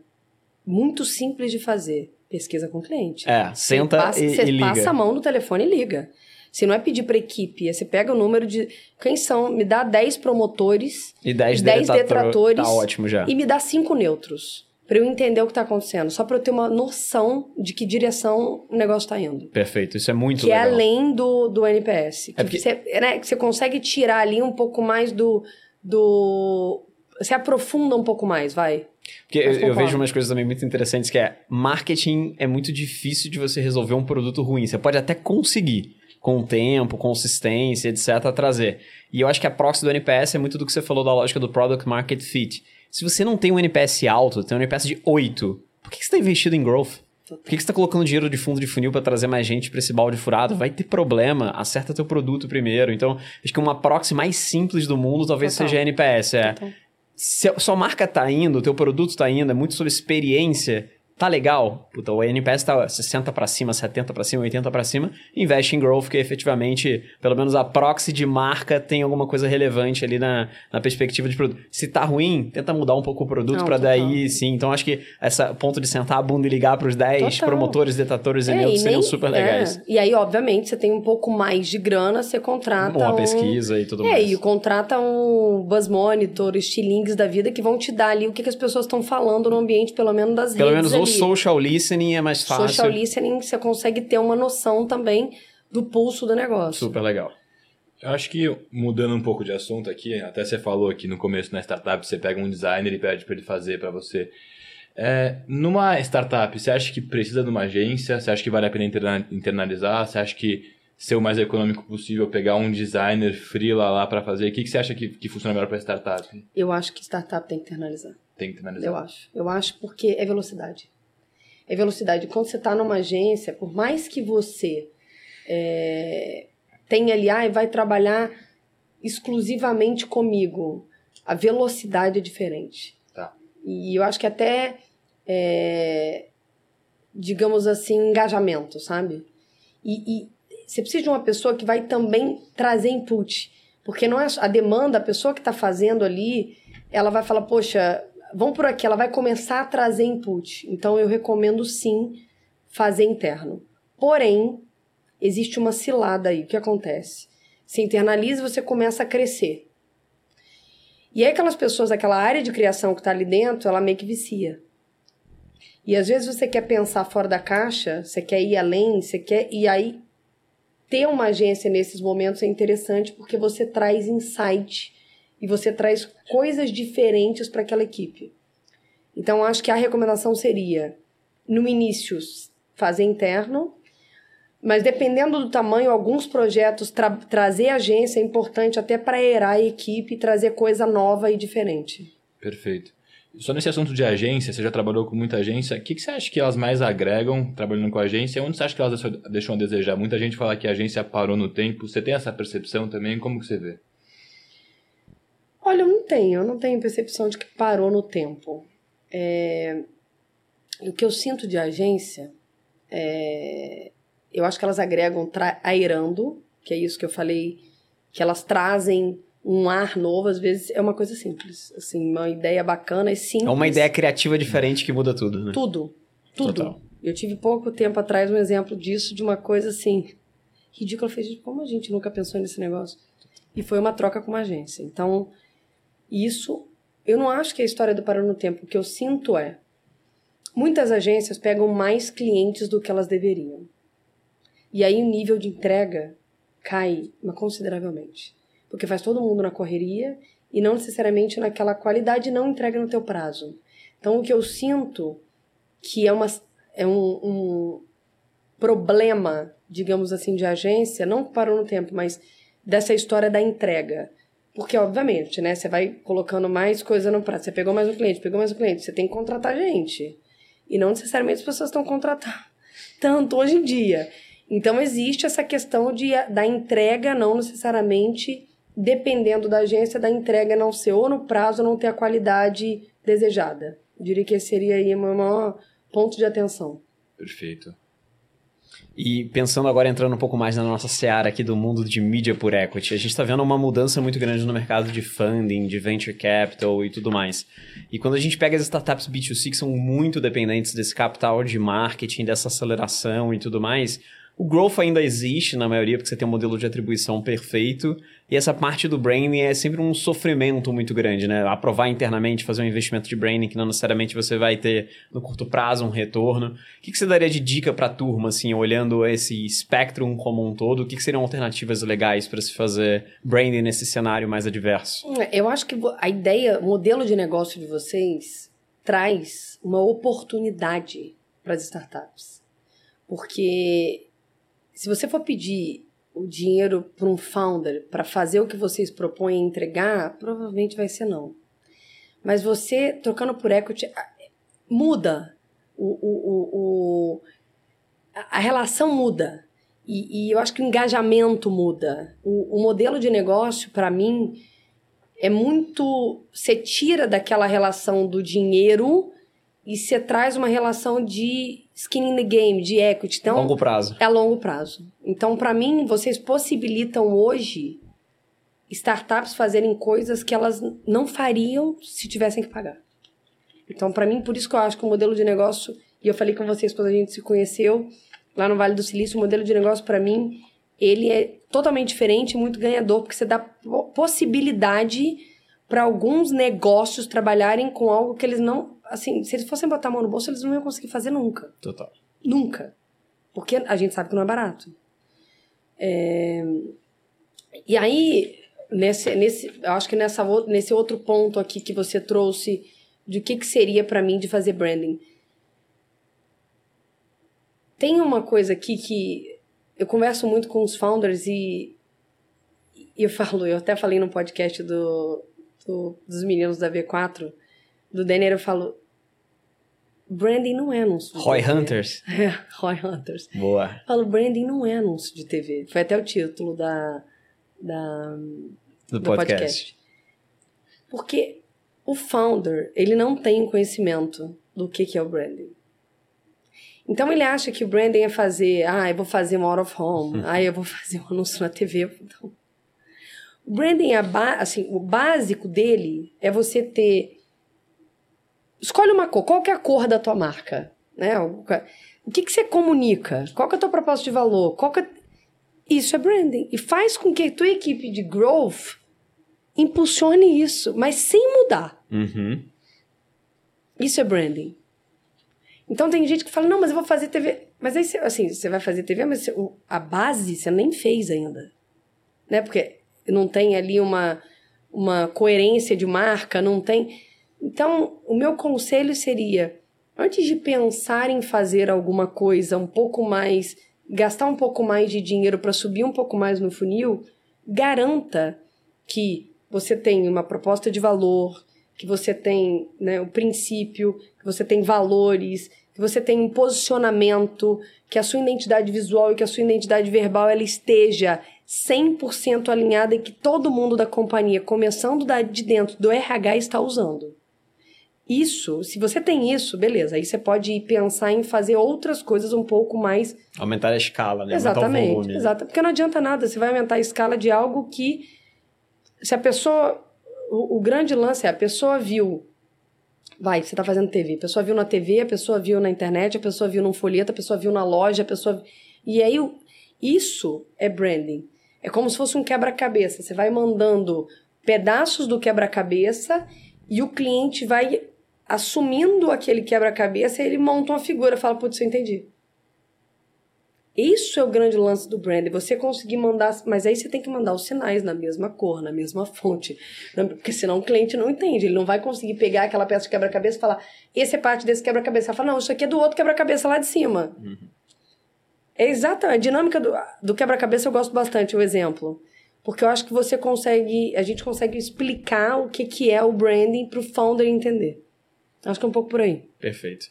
Muito simples de fazer. Pesquisa com o cliente. É, senta você passa, e, você e liga. passa a mão no telefone e liga. Se não é pedir para equipe, é você pega o número de. Quem são? Me dá 10 promotores e 10, 10 detratores. Tá ótimo já. E me dá 5 neutros. Para eu entender o que está acontecendo. Só para eu ter uma noção de que direção o negócio está indo. Perfeito. Isso é muito que legal. Que é além do, do NPS. É porque... você, né, que você consegue tirar ali um pouco mais do. do você aprofunda um pouco mais, vai. Porque eu, eu, vejo umas coisas também muito interessantes que é marketing é muito difícil de você resolver um produto ruim. Você pode até conseguir com tempo, consistência, etc, trazer. E eu acho que a proxy do NPS é muito do que você falou da lógica do product market fit. Se você não tem um NPS alto, tem um NPS de 8, por que você está investido em growth? Por que você está colocando dinheiro de fundo de funil para trazer mais gente para esse balde furado? Vai ter problema. Acerta teu produto primeiro. Então, acho que uma proxy mais simples do mundo talvez Total. seja a NPS. É, se a sua marca está indo, o teu produto está indo, é muito sobre experiência tá legal, puta, o NPS tá 60 para cima, 70 para cima, 80 para cima, investe em growth, que efetivamente, pelo menos a proxy de marca tem alguma coisa relevante ali na, na perspectiva de produto. Se tá ruim, tenta mudar um pouco o produto para daí, sim. Então acho que esse ponto de sentar a bunda e ligar para os 10 total. promotores, detatores e é, seriam super legais. É. E aí, obviamente, você tem um pouco mais de grana, você contrata uma um... pesquisa e tudo é, mais. É, e contrata um Buzz Monitor, estilingues da vida que vão te dar ali o que, que as pessoas estão falando no ambiente, pelo menos das pelo redes menos social listening é mais fácil. Social listening, você consegue ter uma noção também do pulso do negócio. Super legal. Eu acho que mudando um pouco de assunto aqui, até você falou aqui no começo na startup, você pega um designer e pede para ele fazer para você. É, numa startup, você acha que precisa de uma agência? Você acha que vale a pena internalizar? Você acha que ser o mais econômico possível, pegar um designer freela lá para fazer? O que, que você acha que, que funciona melhor para startup? Eu acho que startup tem que internalizar. Tem que internalizar? Eu acho. Eu acho porque é velocidade é velocidade. Quando você está numa agência, por mais que você é, tenha ali, ah, vai trabalhar exclusivamente comigo, a velocidade é diferente. Tá. E eu acho que até, é, digamos assim, engajamento, sabe? E, e você precisa de uma pessoa que vai também trazer input. Porque não é a demanda, a pessoa que está fazendo ali, ela vai falar, poxa, vamos por aqui, ela vai começar a trazer input. Então eu recomendo sim fazer interno. Porém, existe uma cilada aí. O que acontece? Você internaliza você começa a crescer. E aí aquelas pessoas, aquela área de criação que está ali dentro, ela meio que vicia. E às vezes você quer pensar fora da caixa, você quer ir além, você quer. E aí ter uma agência nesses momentos é interessante porque você traz insight e você traz coisas diferentes para aquela equipe. Então, acho que a recomendação seria, no início, fazer interno, mas dependendo do tamanho, alguns projetos, tra trazer agência é importante até para erar a equipe e trazer coisa nova e diferente. Perfeito. Só nesse assunto de agência, você já trabalhou com muita agência, o que, que você acha que elas mais agregam trabalhando com agência? Onde você acha que elas deixam a desejar? Muita gente fala que a agência parou no tempo. Você tem essa percepção também? Como que você vê? Olha, eu não tenho, eu não tenho percepção de que parou no tempo. É... O que eu sinto de agência, é... eu acho que elas agregam airando, que é isso que eu falei, que elas trazem um ar novo, às vezes é uma coisa simples, assim, uma ideia bacana e simples. É uma ideia criativa diferente que muda tudo, né? Tudo, tudo. Total. Eu tive pouco tempo atrás um exemplo disso, de uma coisa assim, ridícula. Eu falei, como a gente nunca pensou nesse negócio? E foi uma troca com uma agência. Então, isso, eu não acho que é a história do parou no tempo. O que eu sinto é, muitas agências pegam mais clientes do que elas deveriam. E aí o nível de entrega cai consideravelmente. Porque faz todo mundo na correria e não necessariamente naquela qualidade não entrega no teu prazo. Então o que eu sinto que é, uma, é um, um problema, digamos assim, de agência, não parou no tempo, mas dessa história da entrega. Porque, obviamente, né? Você vai colocando mais coisa no prato. Você pegou mais um cliente, pegou mais um cliente. Você tem que contratar gente. E não necessariamente as pessoas estão contratando tanto hoje em dia. Então, existe essa questão de, da entrega, não necessariamente, dependendo da agência, da entrega não ser ou no prazo ou não ter a qualidade desejada. Diria que esse seria aí o maior ponto de atenção. Perfeito. E pensando agora, entrando um pouco mais na nossa seara aqui do mundo de mídia por equity, a gente está vendo uma mudança muito grande no mercado de funding, de venture capital e tudo mais. E quando a gente pega as startups B2C que são muito dependentes desse capital de marketing, dessa aceleração e tudo mais, o growth ainda existe na maioria, porque você tem um modelo de atribuição perfeito, e essa parte do branding é sempre um sofrimento muito grande, né? Aprovar internamente, fazer um investimento de branding que não necessariamente você vai ter no curto prazo um retorno. O que, que você daria de dica para a turma, assim, olhando esse espectro como um todo? O que, que seriam alternativas legais para se fazer branding nesse cenário mais adverso? Eu acho que a ideia, o modelo de negócio de vocês traz uma oportunidade para as startups. Porque se você for pedir o dinheiro para um founder para fazer o que vocês propõem entregar, provavelmente vai ser não. Mas você, trocando por equity, muda. O, o, o, o a relação muda. E, e, eu acho que o engajamento muda. O, o modelo de negócio, para mim, é muito. Você tira daquela relação do dinheiro e você traz uma relação de skin in the game, de equity. Então, longo prazo. É a longo prazo. Então, para mim, vocês possibilitam hoje startups fazerem coisas que elas não fariam se tivessem que pagar. Então, para mim, por isso que eu acho que o modelo de negócio, e eu falei com vocês quando a gente se conheceu lá no Vale do Silício, o modelo de negócio para mim, ele é totalmente diferente, muito ganhador, porque você dá possibilidade para alguns negócios trabalharem com algo que eles não assim, se eles fossem botar a mão no bolso, eles não iam conseguir fazer nunca. Total. Nunca. Porque a gente sabe que não é barato. É... E aí, nesse, nesse, eu acho que nessa, nesse outro ponto aqui que você trouxe de o que, que seria para mim de fazer branding. Tem uma coisa aqui que eu converso muito com os founders e, e eu falo, eu até falei no podcast do, do dos meninos da V4, do Denner, eu falo. Branding não é anúncio. Roy TV. Hunters. É, Roy Hunters. Boa. Eu falo, branding não é anúncio de TV. Foi até o título da, da do, do podcast. podcast. Porque o founder, ele não tem conhecimento do que, que é o branding. Então ele acha que o branding é fazer, ah, eu vou fazer um out of home, ah, eu vou fazer um anúncio na TV. Então, o branding é assim, o básico dele é você ter Escolhe uma cor. Qual que é a cor da tua marca? Né? O que, que você comunica? Qual que é o teu propósito de valor? Qual é... Isso é branding. E faz com que a tua equipe de growth impulsione isso, mas sem mudar. Uhum. Isso é branding. Então tem gente que fala, não, mas eu vou fazer TV. Mas aí, assim, você vai fazer TV, mas a base você nem fez ainda. Né? Porque não tem ali uma, uma coerência de marca, não tem... Então, o meu conselho seria: antes de pensar em fazer alguma coisa um pouco mais, gastar um pouco mais de dinheiro para subir um pouco mais no funil, garanta que você tem uma proposta de valor, que você tem né, o princípio, que você tem valores, que você tem um posicionamento, que a sua identidade visual e que a sua identidade verbal ela esteja 100% alinhada e que todo mundo da companhia, começando de dentro do RH, está usando. Isso, se você tem isso, beleza, aí você pode pensar em fazer outras coisas um pouco mais. Aumentar a escala, né? Exatamente. Aumentar exato. Porque não adianta nada, você vai aumentar a escala de algo que. Se a pessoa. O, o grande lance é a pessoa viu. Vai, você está fazendo TV. A pessoa viu na TV, a pessoa viu na internet, a pessoa viu num folheto, a pessoa viu na loja, a pessoa. E aí, isso é branding. É como se fosse um quebra-cabeça. Você vai mandando pedaços do quebra-cabeça e o cliente vai assumindo aquele quebra-cabeça, ele monta uma figura, fala, putz, eu entendi. Isso é o grande lance do brand, você conseguir mandar, mas aí você tem que mandar os sinais na mesma cor, na mesma fonte, porque senão o cliente não entende, ele não vai conseguir pegar aquela peça de quebra-cabeça e falar, esse é parte desse quebra-cabeça, fala, não, isso aqui é do outro quebra-cabeça lá de cima. Uhum. É exata, a dinâmica do, do quebra-cabeça eu gosto bastante, o exemplo, porque eu acho que você consegue, a gente consegue explicar o que, que é o branding para o founder entender. Acho que é um pouco por aí. Perfeito.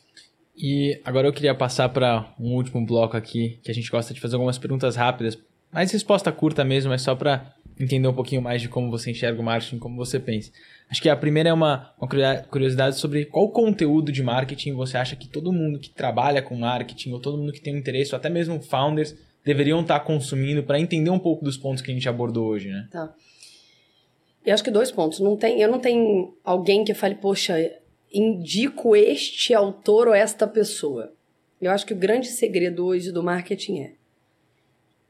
E agora eu queria passar para um último bloco aqui, que a gente gosta de fazer algumas perguntas rápidas, mais resposta curta mesmo, é só para entender um pouquinho mais de como você enxerga o marketing, como você pensa. Acho que a primeira é uma, uma curiosidade sobre qual conteúdo de marketing você acha que todo mundo que trabalha com marketing, ou todo mundo que tem um interesse, ou até mesmo founders, deveriam estar consumindo para entender um pouco dos pontos que a gente abordou hoje, né? Tá. Eu acho que dois pontos. Não tem, eu não tenho alguém que fale, poxa, indico este autor ou esta pessoa. Eu acho que o grande segredo hoje do marketing é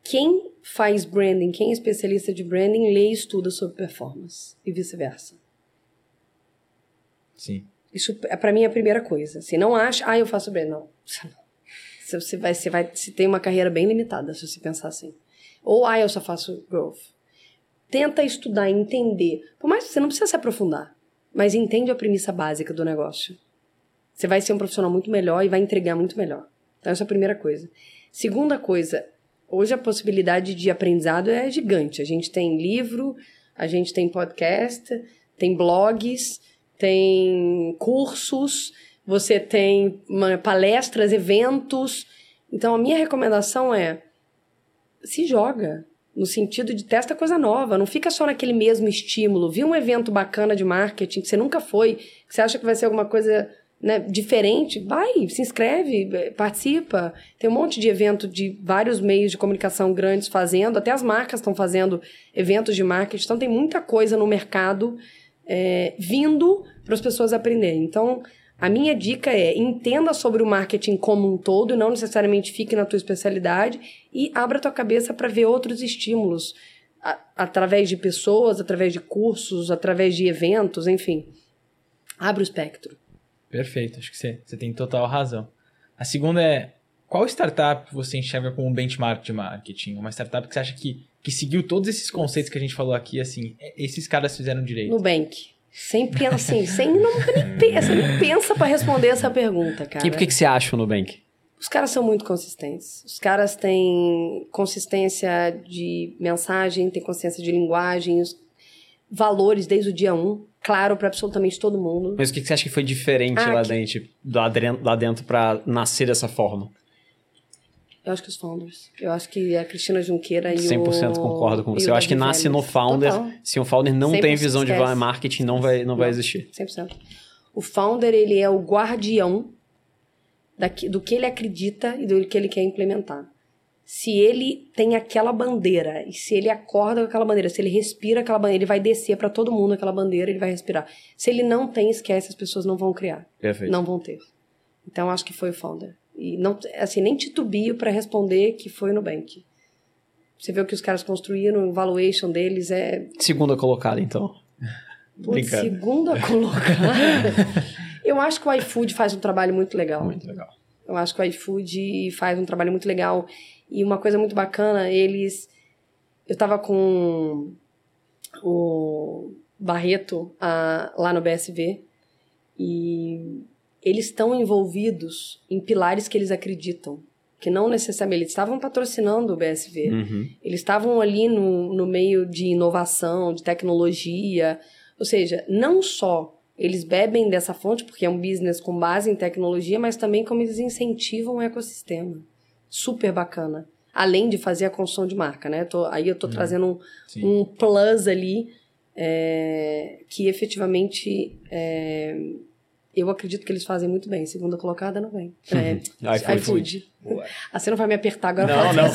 quem faz branding, quem é especialista de branding, lê e estuda sobre performance e vice-versa. Sim. Isso é para mim a primeira coisa. Se não acha, ah, eu faço branding, não. Você vai, você vai, você tem uma carreira bem limitada se você pensar assim. Ou ah, eu só faço growth. Tenta estudar, entender. Por mais que você não precisa se aprofundar, mas entende a premissa básica do negócio. Você vai ser um profissional muito melhor e vai entregar muito melhor. Então essa é a primeira coisa. Segunda coisa, hoje a possibilidade de aprendizado é gigante. A gente tem livro, a gente tem podcast, tem blogs, tem cursos, você tem palestras, eventos. Então a minha recomendação é se joga no sentido de testa coisa nova, não fica só naquele mesmo estímulo. Vi um evento bacana de marketing que você nunca foi, que você acha que vai ser alguma coisa né, diferente, vai, se inscreve, participa. Tem um monte de evento de vários meios de comunicação grandes fazendo, até as marcas estão fazendo eventos de marketing, então tem muita coisa no mercado é, vindo para as pessoas aprenderem. Então, a minha dica é entenda sobre o marketing como um todo, não necessariamente fique na tua especialidade e abra tua cabeça para ver outros estímulos a, através de pessoas, através de cursos, através de eventos, enfim. Abre o espectro. Perfeito, acho que você, você tem total razão. A segunda é, qual startup você enxerga como um benchmark de marketing? Uma startup que você acha que, que seguiu todos esses conceitos que a gente falou aqui, assim, é, esses caras fizeram direito? Nubank. Sempre assim, sem não, nem pensa, nem pensa para responder essa pergunta, cara. E por que, que você acha o Nubank? Os caras são muito consistentes. Os caras têm consistência de mensagem, têm consistência de linguagem, valores desde o dia 1 um claro para absolutamente todo mundo. Mas o que você acha que foi diferente ah, lá, que... dentro, lá dentro, lá dentro para nascer dessa forma? Eu acho que os founders. Eu acho que a Cristina Junqueira e 100% o... 100% concordo com você. Eu acho que nasce no founder. Total. Se um founder não tem visão esquece. de marketing, não vai, não, não vai existir. 100%. O founder, ele é o guardião daqui, do que ele acredita e do que ele quer implementar se ele tem aquela bandeira e se ele acorda com aquela bandeira, se ele respira aquela bandeira, ele vai descer para todo mundo aquela bandeira, ele vai respirar. Se ele não tem, esquece, as pessoas não vão criar. Perfeito. Não vão ter. Então acho que foi o founder. E não, assim, nem titubio para responder que foi no Nubank. Você vê o que os caras construíram, o valuation deles é segunda colocada, então. Putz, segunda colocada. Eu acho que o iFood faz um trabalho muito legal. Muito legal. Eu acho que o iFood faz um trabalho muito legal e uma coisa muito bacana, eles. Eu tava com o Barreto a, lá no BSV e eles estão envolvidos em pilares que eles acreditam. Que não necessariamente. Eles estavam patrocinando o BSV. Uhum. Eles estavam ali no, no meio de inovação, de tecnologia. Ou seja, não só eles bebem dessa fonte, porque é um business com base em tecnologia, mas também como eles incentivam o ecossistema super bacana. Além de fazer a construção de marca, né? Tô, aí eu tô uhum. trazendo um, um, plus ali é, que efetivamente é, eu acredito que eles fazem muito bem. Segunda colocada não vem. É, iFood. Ah, você não vai me apertar agora. Não, não.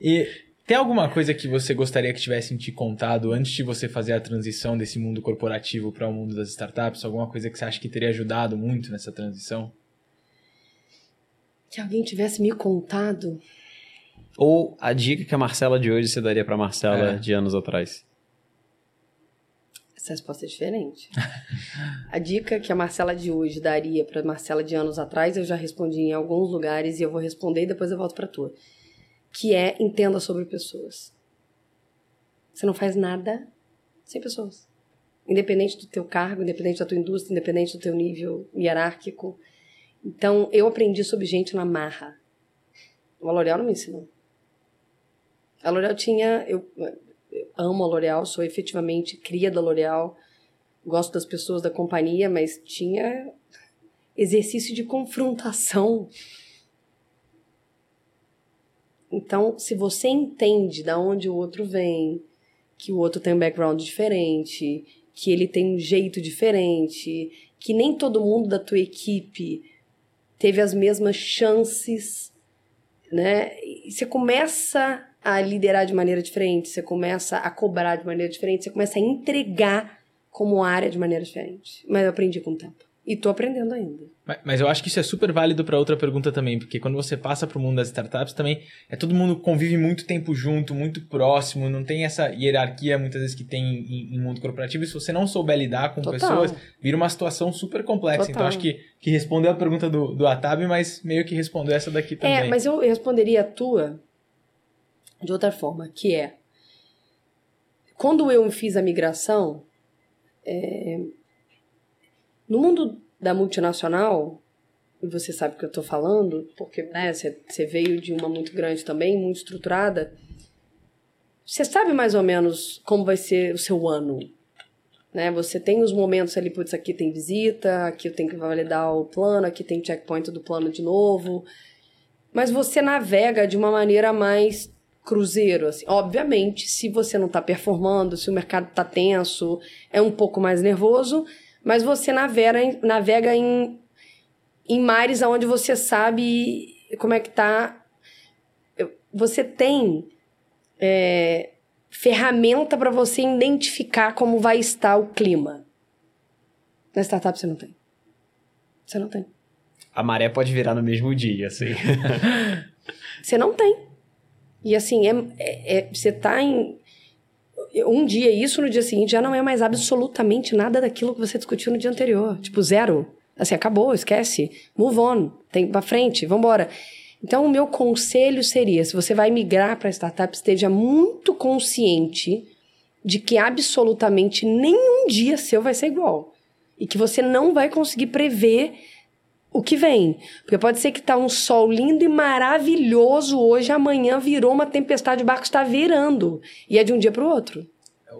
e tem alguma coisa que você gostaria que tivessem te contado antes de você fazer a transição desse mundo corporativo para o mundo das startups? Alguma coisa que você acha que teria ajudado muito nessa transição? que alguém tivesse me contado. Ou a dica que a Marcela de hoje você daria para Marcela é. de anos atrás? Essa resposta é diferente. a dica que a Marcela de hoje daria para Marcela de anos atrás, eu já respondi em alguns lugares e eu vou responder e depois eu volto para tua. Que é entenda sobre pessoas. Você não faz nada sem pessoas. Independente do teu cargo, independente da tua indústria, independente do teu nível hierárquico, então, eu aprendi sobre gente na marra. O L'Oréal não me ensinou. A L'Oréal tinha... Eu, amo a L'Oréal, sou efetivamente cria da L'Oréal, gosto das pessoas da companhia, mas tinha exercício de confrontação Então, se você entende da onde o outro vem, que o outro tem um background diferente, que ele tem um jeito diferente, que nem todo mundo da tua equipe teve as mesmas chances, né? E você começa a liderar de maneira diferente, você começa a cobrar de maneira diferente, você começa a entregar como área de maneira diferente. Mas eu aprendi com o tempo. E tô aprendendo ainda. Mas, mas eu acho que isso é super válido para outra pergunta também, porque quando você passa para o mundo das startups também, é todo mundo convive muito tempo junto, muito próximo, não tem essa hierarquia muitas vezes que tem em, em mundo corporativo. E se você não souber lidar com Total. pessoas, vira uma situação super complexa. Total. Então acho que, que respondeu a pergunta do, do Atab, mas meio que respondeu essa daqui também. É, mas eu responderia a tua de outra forma, que é quando eu fiz a migração, é, no mundo da multinacional, e você sabe o que eu estou falando, porque né, você, veio de uma muito grande também, muito estruturada. Você sabe mais ou menos como vai ser o seu ano. Né? Você tem os momentos ali, putz, aqui tem visita, aqui eu tenho que validar o plano, aqui tem checkpoint do plano de novo. Mas você navega de uma maneira mais cruzeiro, assim. Obviamente, se você não está performando, se o mercado está tenso, é um pouco mais nervoso, mas você navega, navega em, em mares onde você sabe como é que tá. Você tem é, ferramenta para você identificar como vai estar o clima. Na startup você não tem. Você não tem. A maré pode virar no mesmo dia, assim. você não tem. E assim, é, é, é, você tá em um dia isso, no dia seguinte já não é mais absolutamente nada daquilo que você discutiu no dia anterior. Tipo, zero. Assim, acabou, esquece. Move on. Tem pra frente, vambora. Então, o meu conselho seria: se você vai migrar para startup, esteja muito consciente de que absolutamente nenhum dia seu vai ser igual. E que você não vai conseguir prever o que vem. Porque pode ser que tá um sol lindo e maravilhoso hoje, amanhã virou uma tempestade, o barco está virando. E é de um dia para o outro.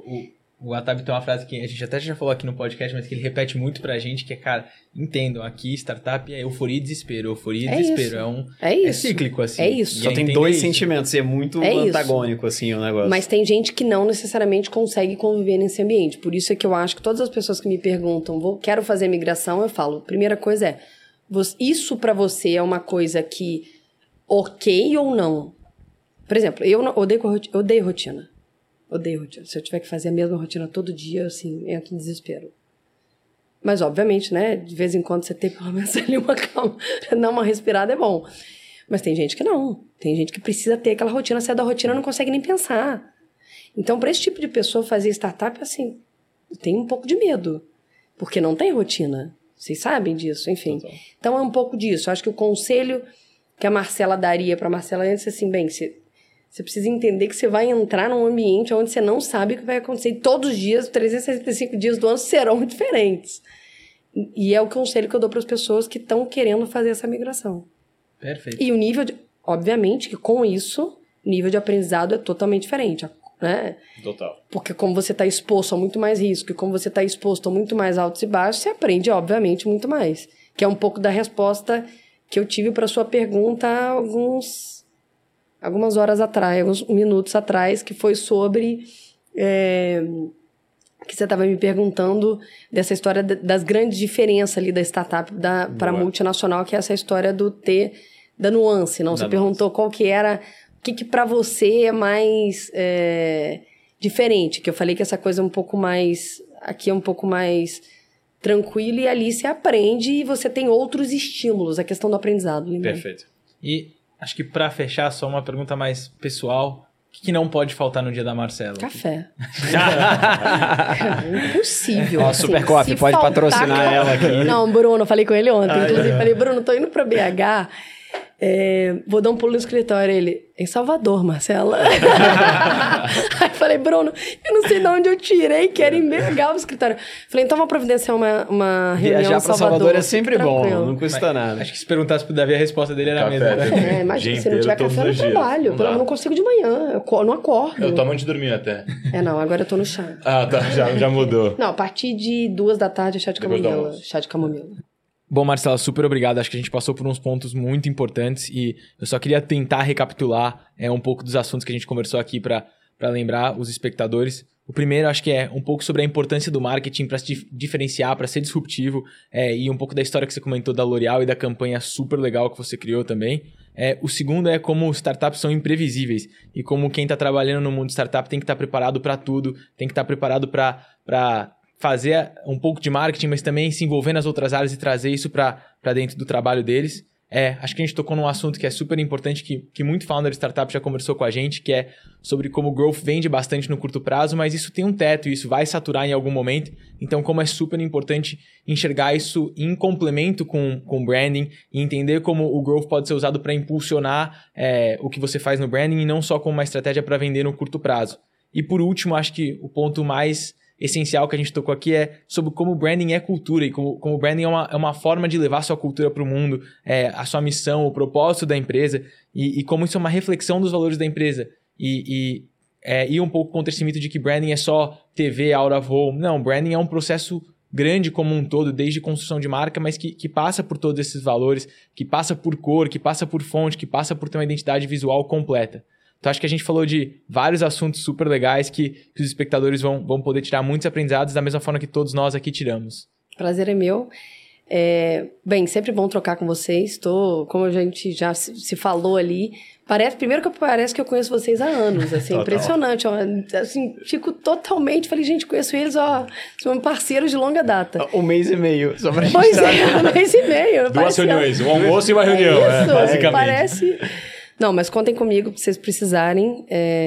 O, o Atab tem uma frase que a gente até já falou aqui no podcast, mas que ele repete muito pra gente, que é, cara, entendam, aqui startup é euforia e desespero, euforia e é desespero. Isso. É um é, é, cíclico, assim. É isso. Só tem dois isso. sentimentos, e é muito é antagônico, isso. assim, o negócio. Mas tem gente que não necessariamente consegue conviver nesse ambiente. Por isso é que eu acho que todas as pessoas que me perguntam, vou, quero fazer migração, eu falo, primeira coisa é isso para você é uma coisa que ok ou não? Por exemplo, eu odeio, eu odeio rotina. Odeio rotina. Se eu tiver que fazer a mesma rotina todo dia, assim, entro em desespero. Mas, obviamente, né? De vez em quando você tem pelo menos ali uma calma, dar uma respirada é bom. Mas tem gente que não. Tem gente que precisa ter aquela rotina, sai da rotina não consegue nem pensar. Então, para esse tipo de pessoa fazer startup, assim, tem um pouco de medo. Porque não tem rotina. Vocês sabem disso, enfim. Então é um pouco disso. Acho que o conselho que a Marcela daria para Marcela antes é assim, bem, você, você precisa entender que você vai entrar num ambiente onde você não sabe o que vai acontecer. E todos os dias, 365 dias do ano serão diferentes. E é o conselho que eu dou para as pessoas que estão querendo fazer essa migração. Perfeito. E o nível de, obviamente que com isso, o nível de aprendizado é totalmente diferente né? Total. Porque como você está exposto a muito mais risco e como você está exposto a muito mais altos e baixos, você aprende, obviamente, muito mais. Que é um pouco da resposta que eu tive para sua pergunta há alguns, algumas horas atrás, alguns minutos atrás, que foi sobre... É, que você estava me perguntando dessa história das grandes diferenças ali da startup para multinacional, que é essa história do ter da nuance, não? Da você nuance. perguntou qual que era que, que para você é mais é, diferente? Que eu falei que essa coisa é um pouco mais. Aqui é um pouco mais tranquila e ali você aprende e você tem outros estímulos, a questão do aprendizado. Lembra? Perfeito. E acho que para fechar, só uma pergunta mais pessoal. O que, não pode faltar no dia da Marcela? Café. é impossível. Ó, assim, Super Coffee, pode patrocinar ela aqui. Não, Bruno, falei com ele ontem. Ah, inclusive, é. falei, Bruno, tô indo pra BH é, vou dar um pulo no escritório. Ele, em Salvador, Marcela. Aí falei, Bruno, eu não sei de onde eu tirei, quero embergar o escritório. Falei, então vamos providenciar uma, uma reunião Viajar pra Salvador. Salvador é sempre Tranquilo. bom, não custa nada. Acho que se perguntasse pro Davi, a resposta dele era café, a mesma. Né? É, imagina, se não tiver café, eu não trabalho. Não eu não consigo de manhã, eu não acordo. Eu tomo antes de dormir até. É, não, agora eu tô no chá. Ah, tá, já, já mudou. Não, a partir de duas da tarde é chá de camomila. Chá de camomila. Bom, Marcelo, super obrigado. Acho que a gente passou por uns pontos muito importantes e eu só queria tentar recapitular é, um pouco dos assuntos que a gente conversou aqui para lembrar os espectadores. O primeiro, acho que é um pouco sobre a importância do marketing para se diferenciar, para ser disruptivo, é, e um pouco da história que você comentou da L'Oréal e da campanha super legal que você criou também. É, o segundo é como startups são imprevisíveis e como quem está trabalhando no mundo startup tem que estar tá preparado para tudo, tem que estar tá preparado para fazer um pouco de marketing, mas também se envolver nas outras áreas e trazer isso para dentro do trabalho deles. É, acho que a gente tocou num assunto que é super importante, que, que muito founder de startup já conversou com a gente, que é sobre como o growth vende bastante no curto prazo, mas isso tem um teto isso vai saturar em algum momento. Então, como é super importante enxergar isso em complemento com, com branding e entender como o growth pode ser usado para impulsionar é, o que você faz no branding e não só como uma estratégia para vender no curto prazo. E por último, acho que o ponto mais essencial que a gente tocou aqui é sobre como branding é cultura e como, como branding é uma, é uma forma de levar sua cultura para o mundo, é, a sua missão, o propósito da empresa e, e, como isso é uma reflexão dos valores da empresa. E, e é, ir um pouco contra esse mito de que branding é só TV, aura voo. Não, branding é um processo grande como um todo, desde construção de marca, mas que, que passa por todos esses valores, que passa por cor, que passa por fonte, que passa por ter uma identidade visual completa. Então acho que a gente falou de vários assuntos super legais que, que os espectadores vão, vão poder tirar muitos aprendizados da mesma forma que todos nós aqui tiramos. Prazer é meu. É, bem, sempre bom trocar com vocês. Tô, como a gente já se, falou ali, parece primeiro que parece que eu conheço vocês há anos, assim, impressionante. Ó, assim, fico totalmente, falei, gente, conheço eles, ó, são parceiros de longa data. Um mês e meio, só pra Pois é, um mês e meio. Duas reuniões, um almoço e uma reunião, é isso, é, basicamente. Parece não, mas contem comigo se vocês precisarem.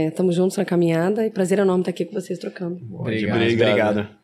Estamos é, juntos na caminhada e prazer enorme estar aqui com vocês trocando. Obrigado. obrigado. obrigado.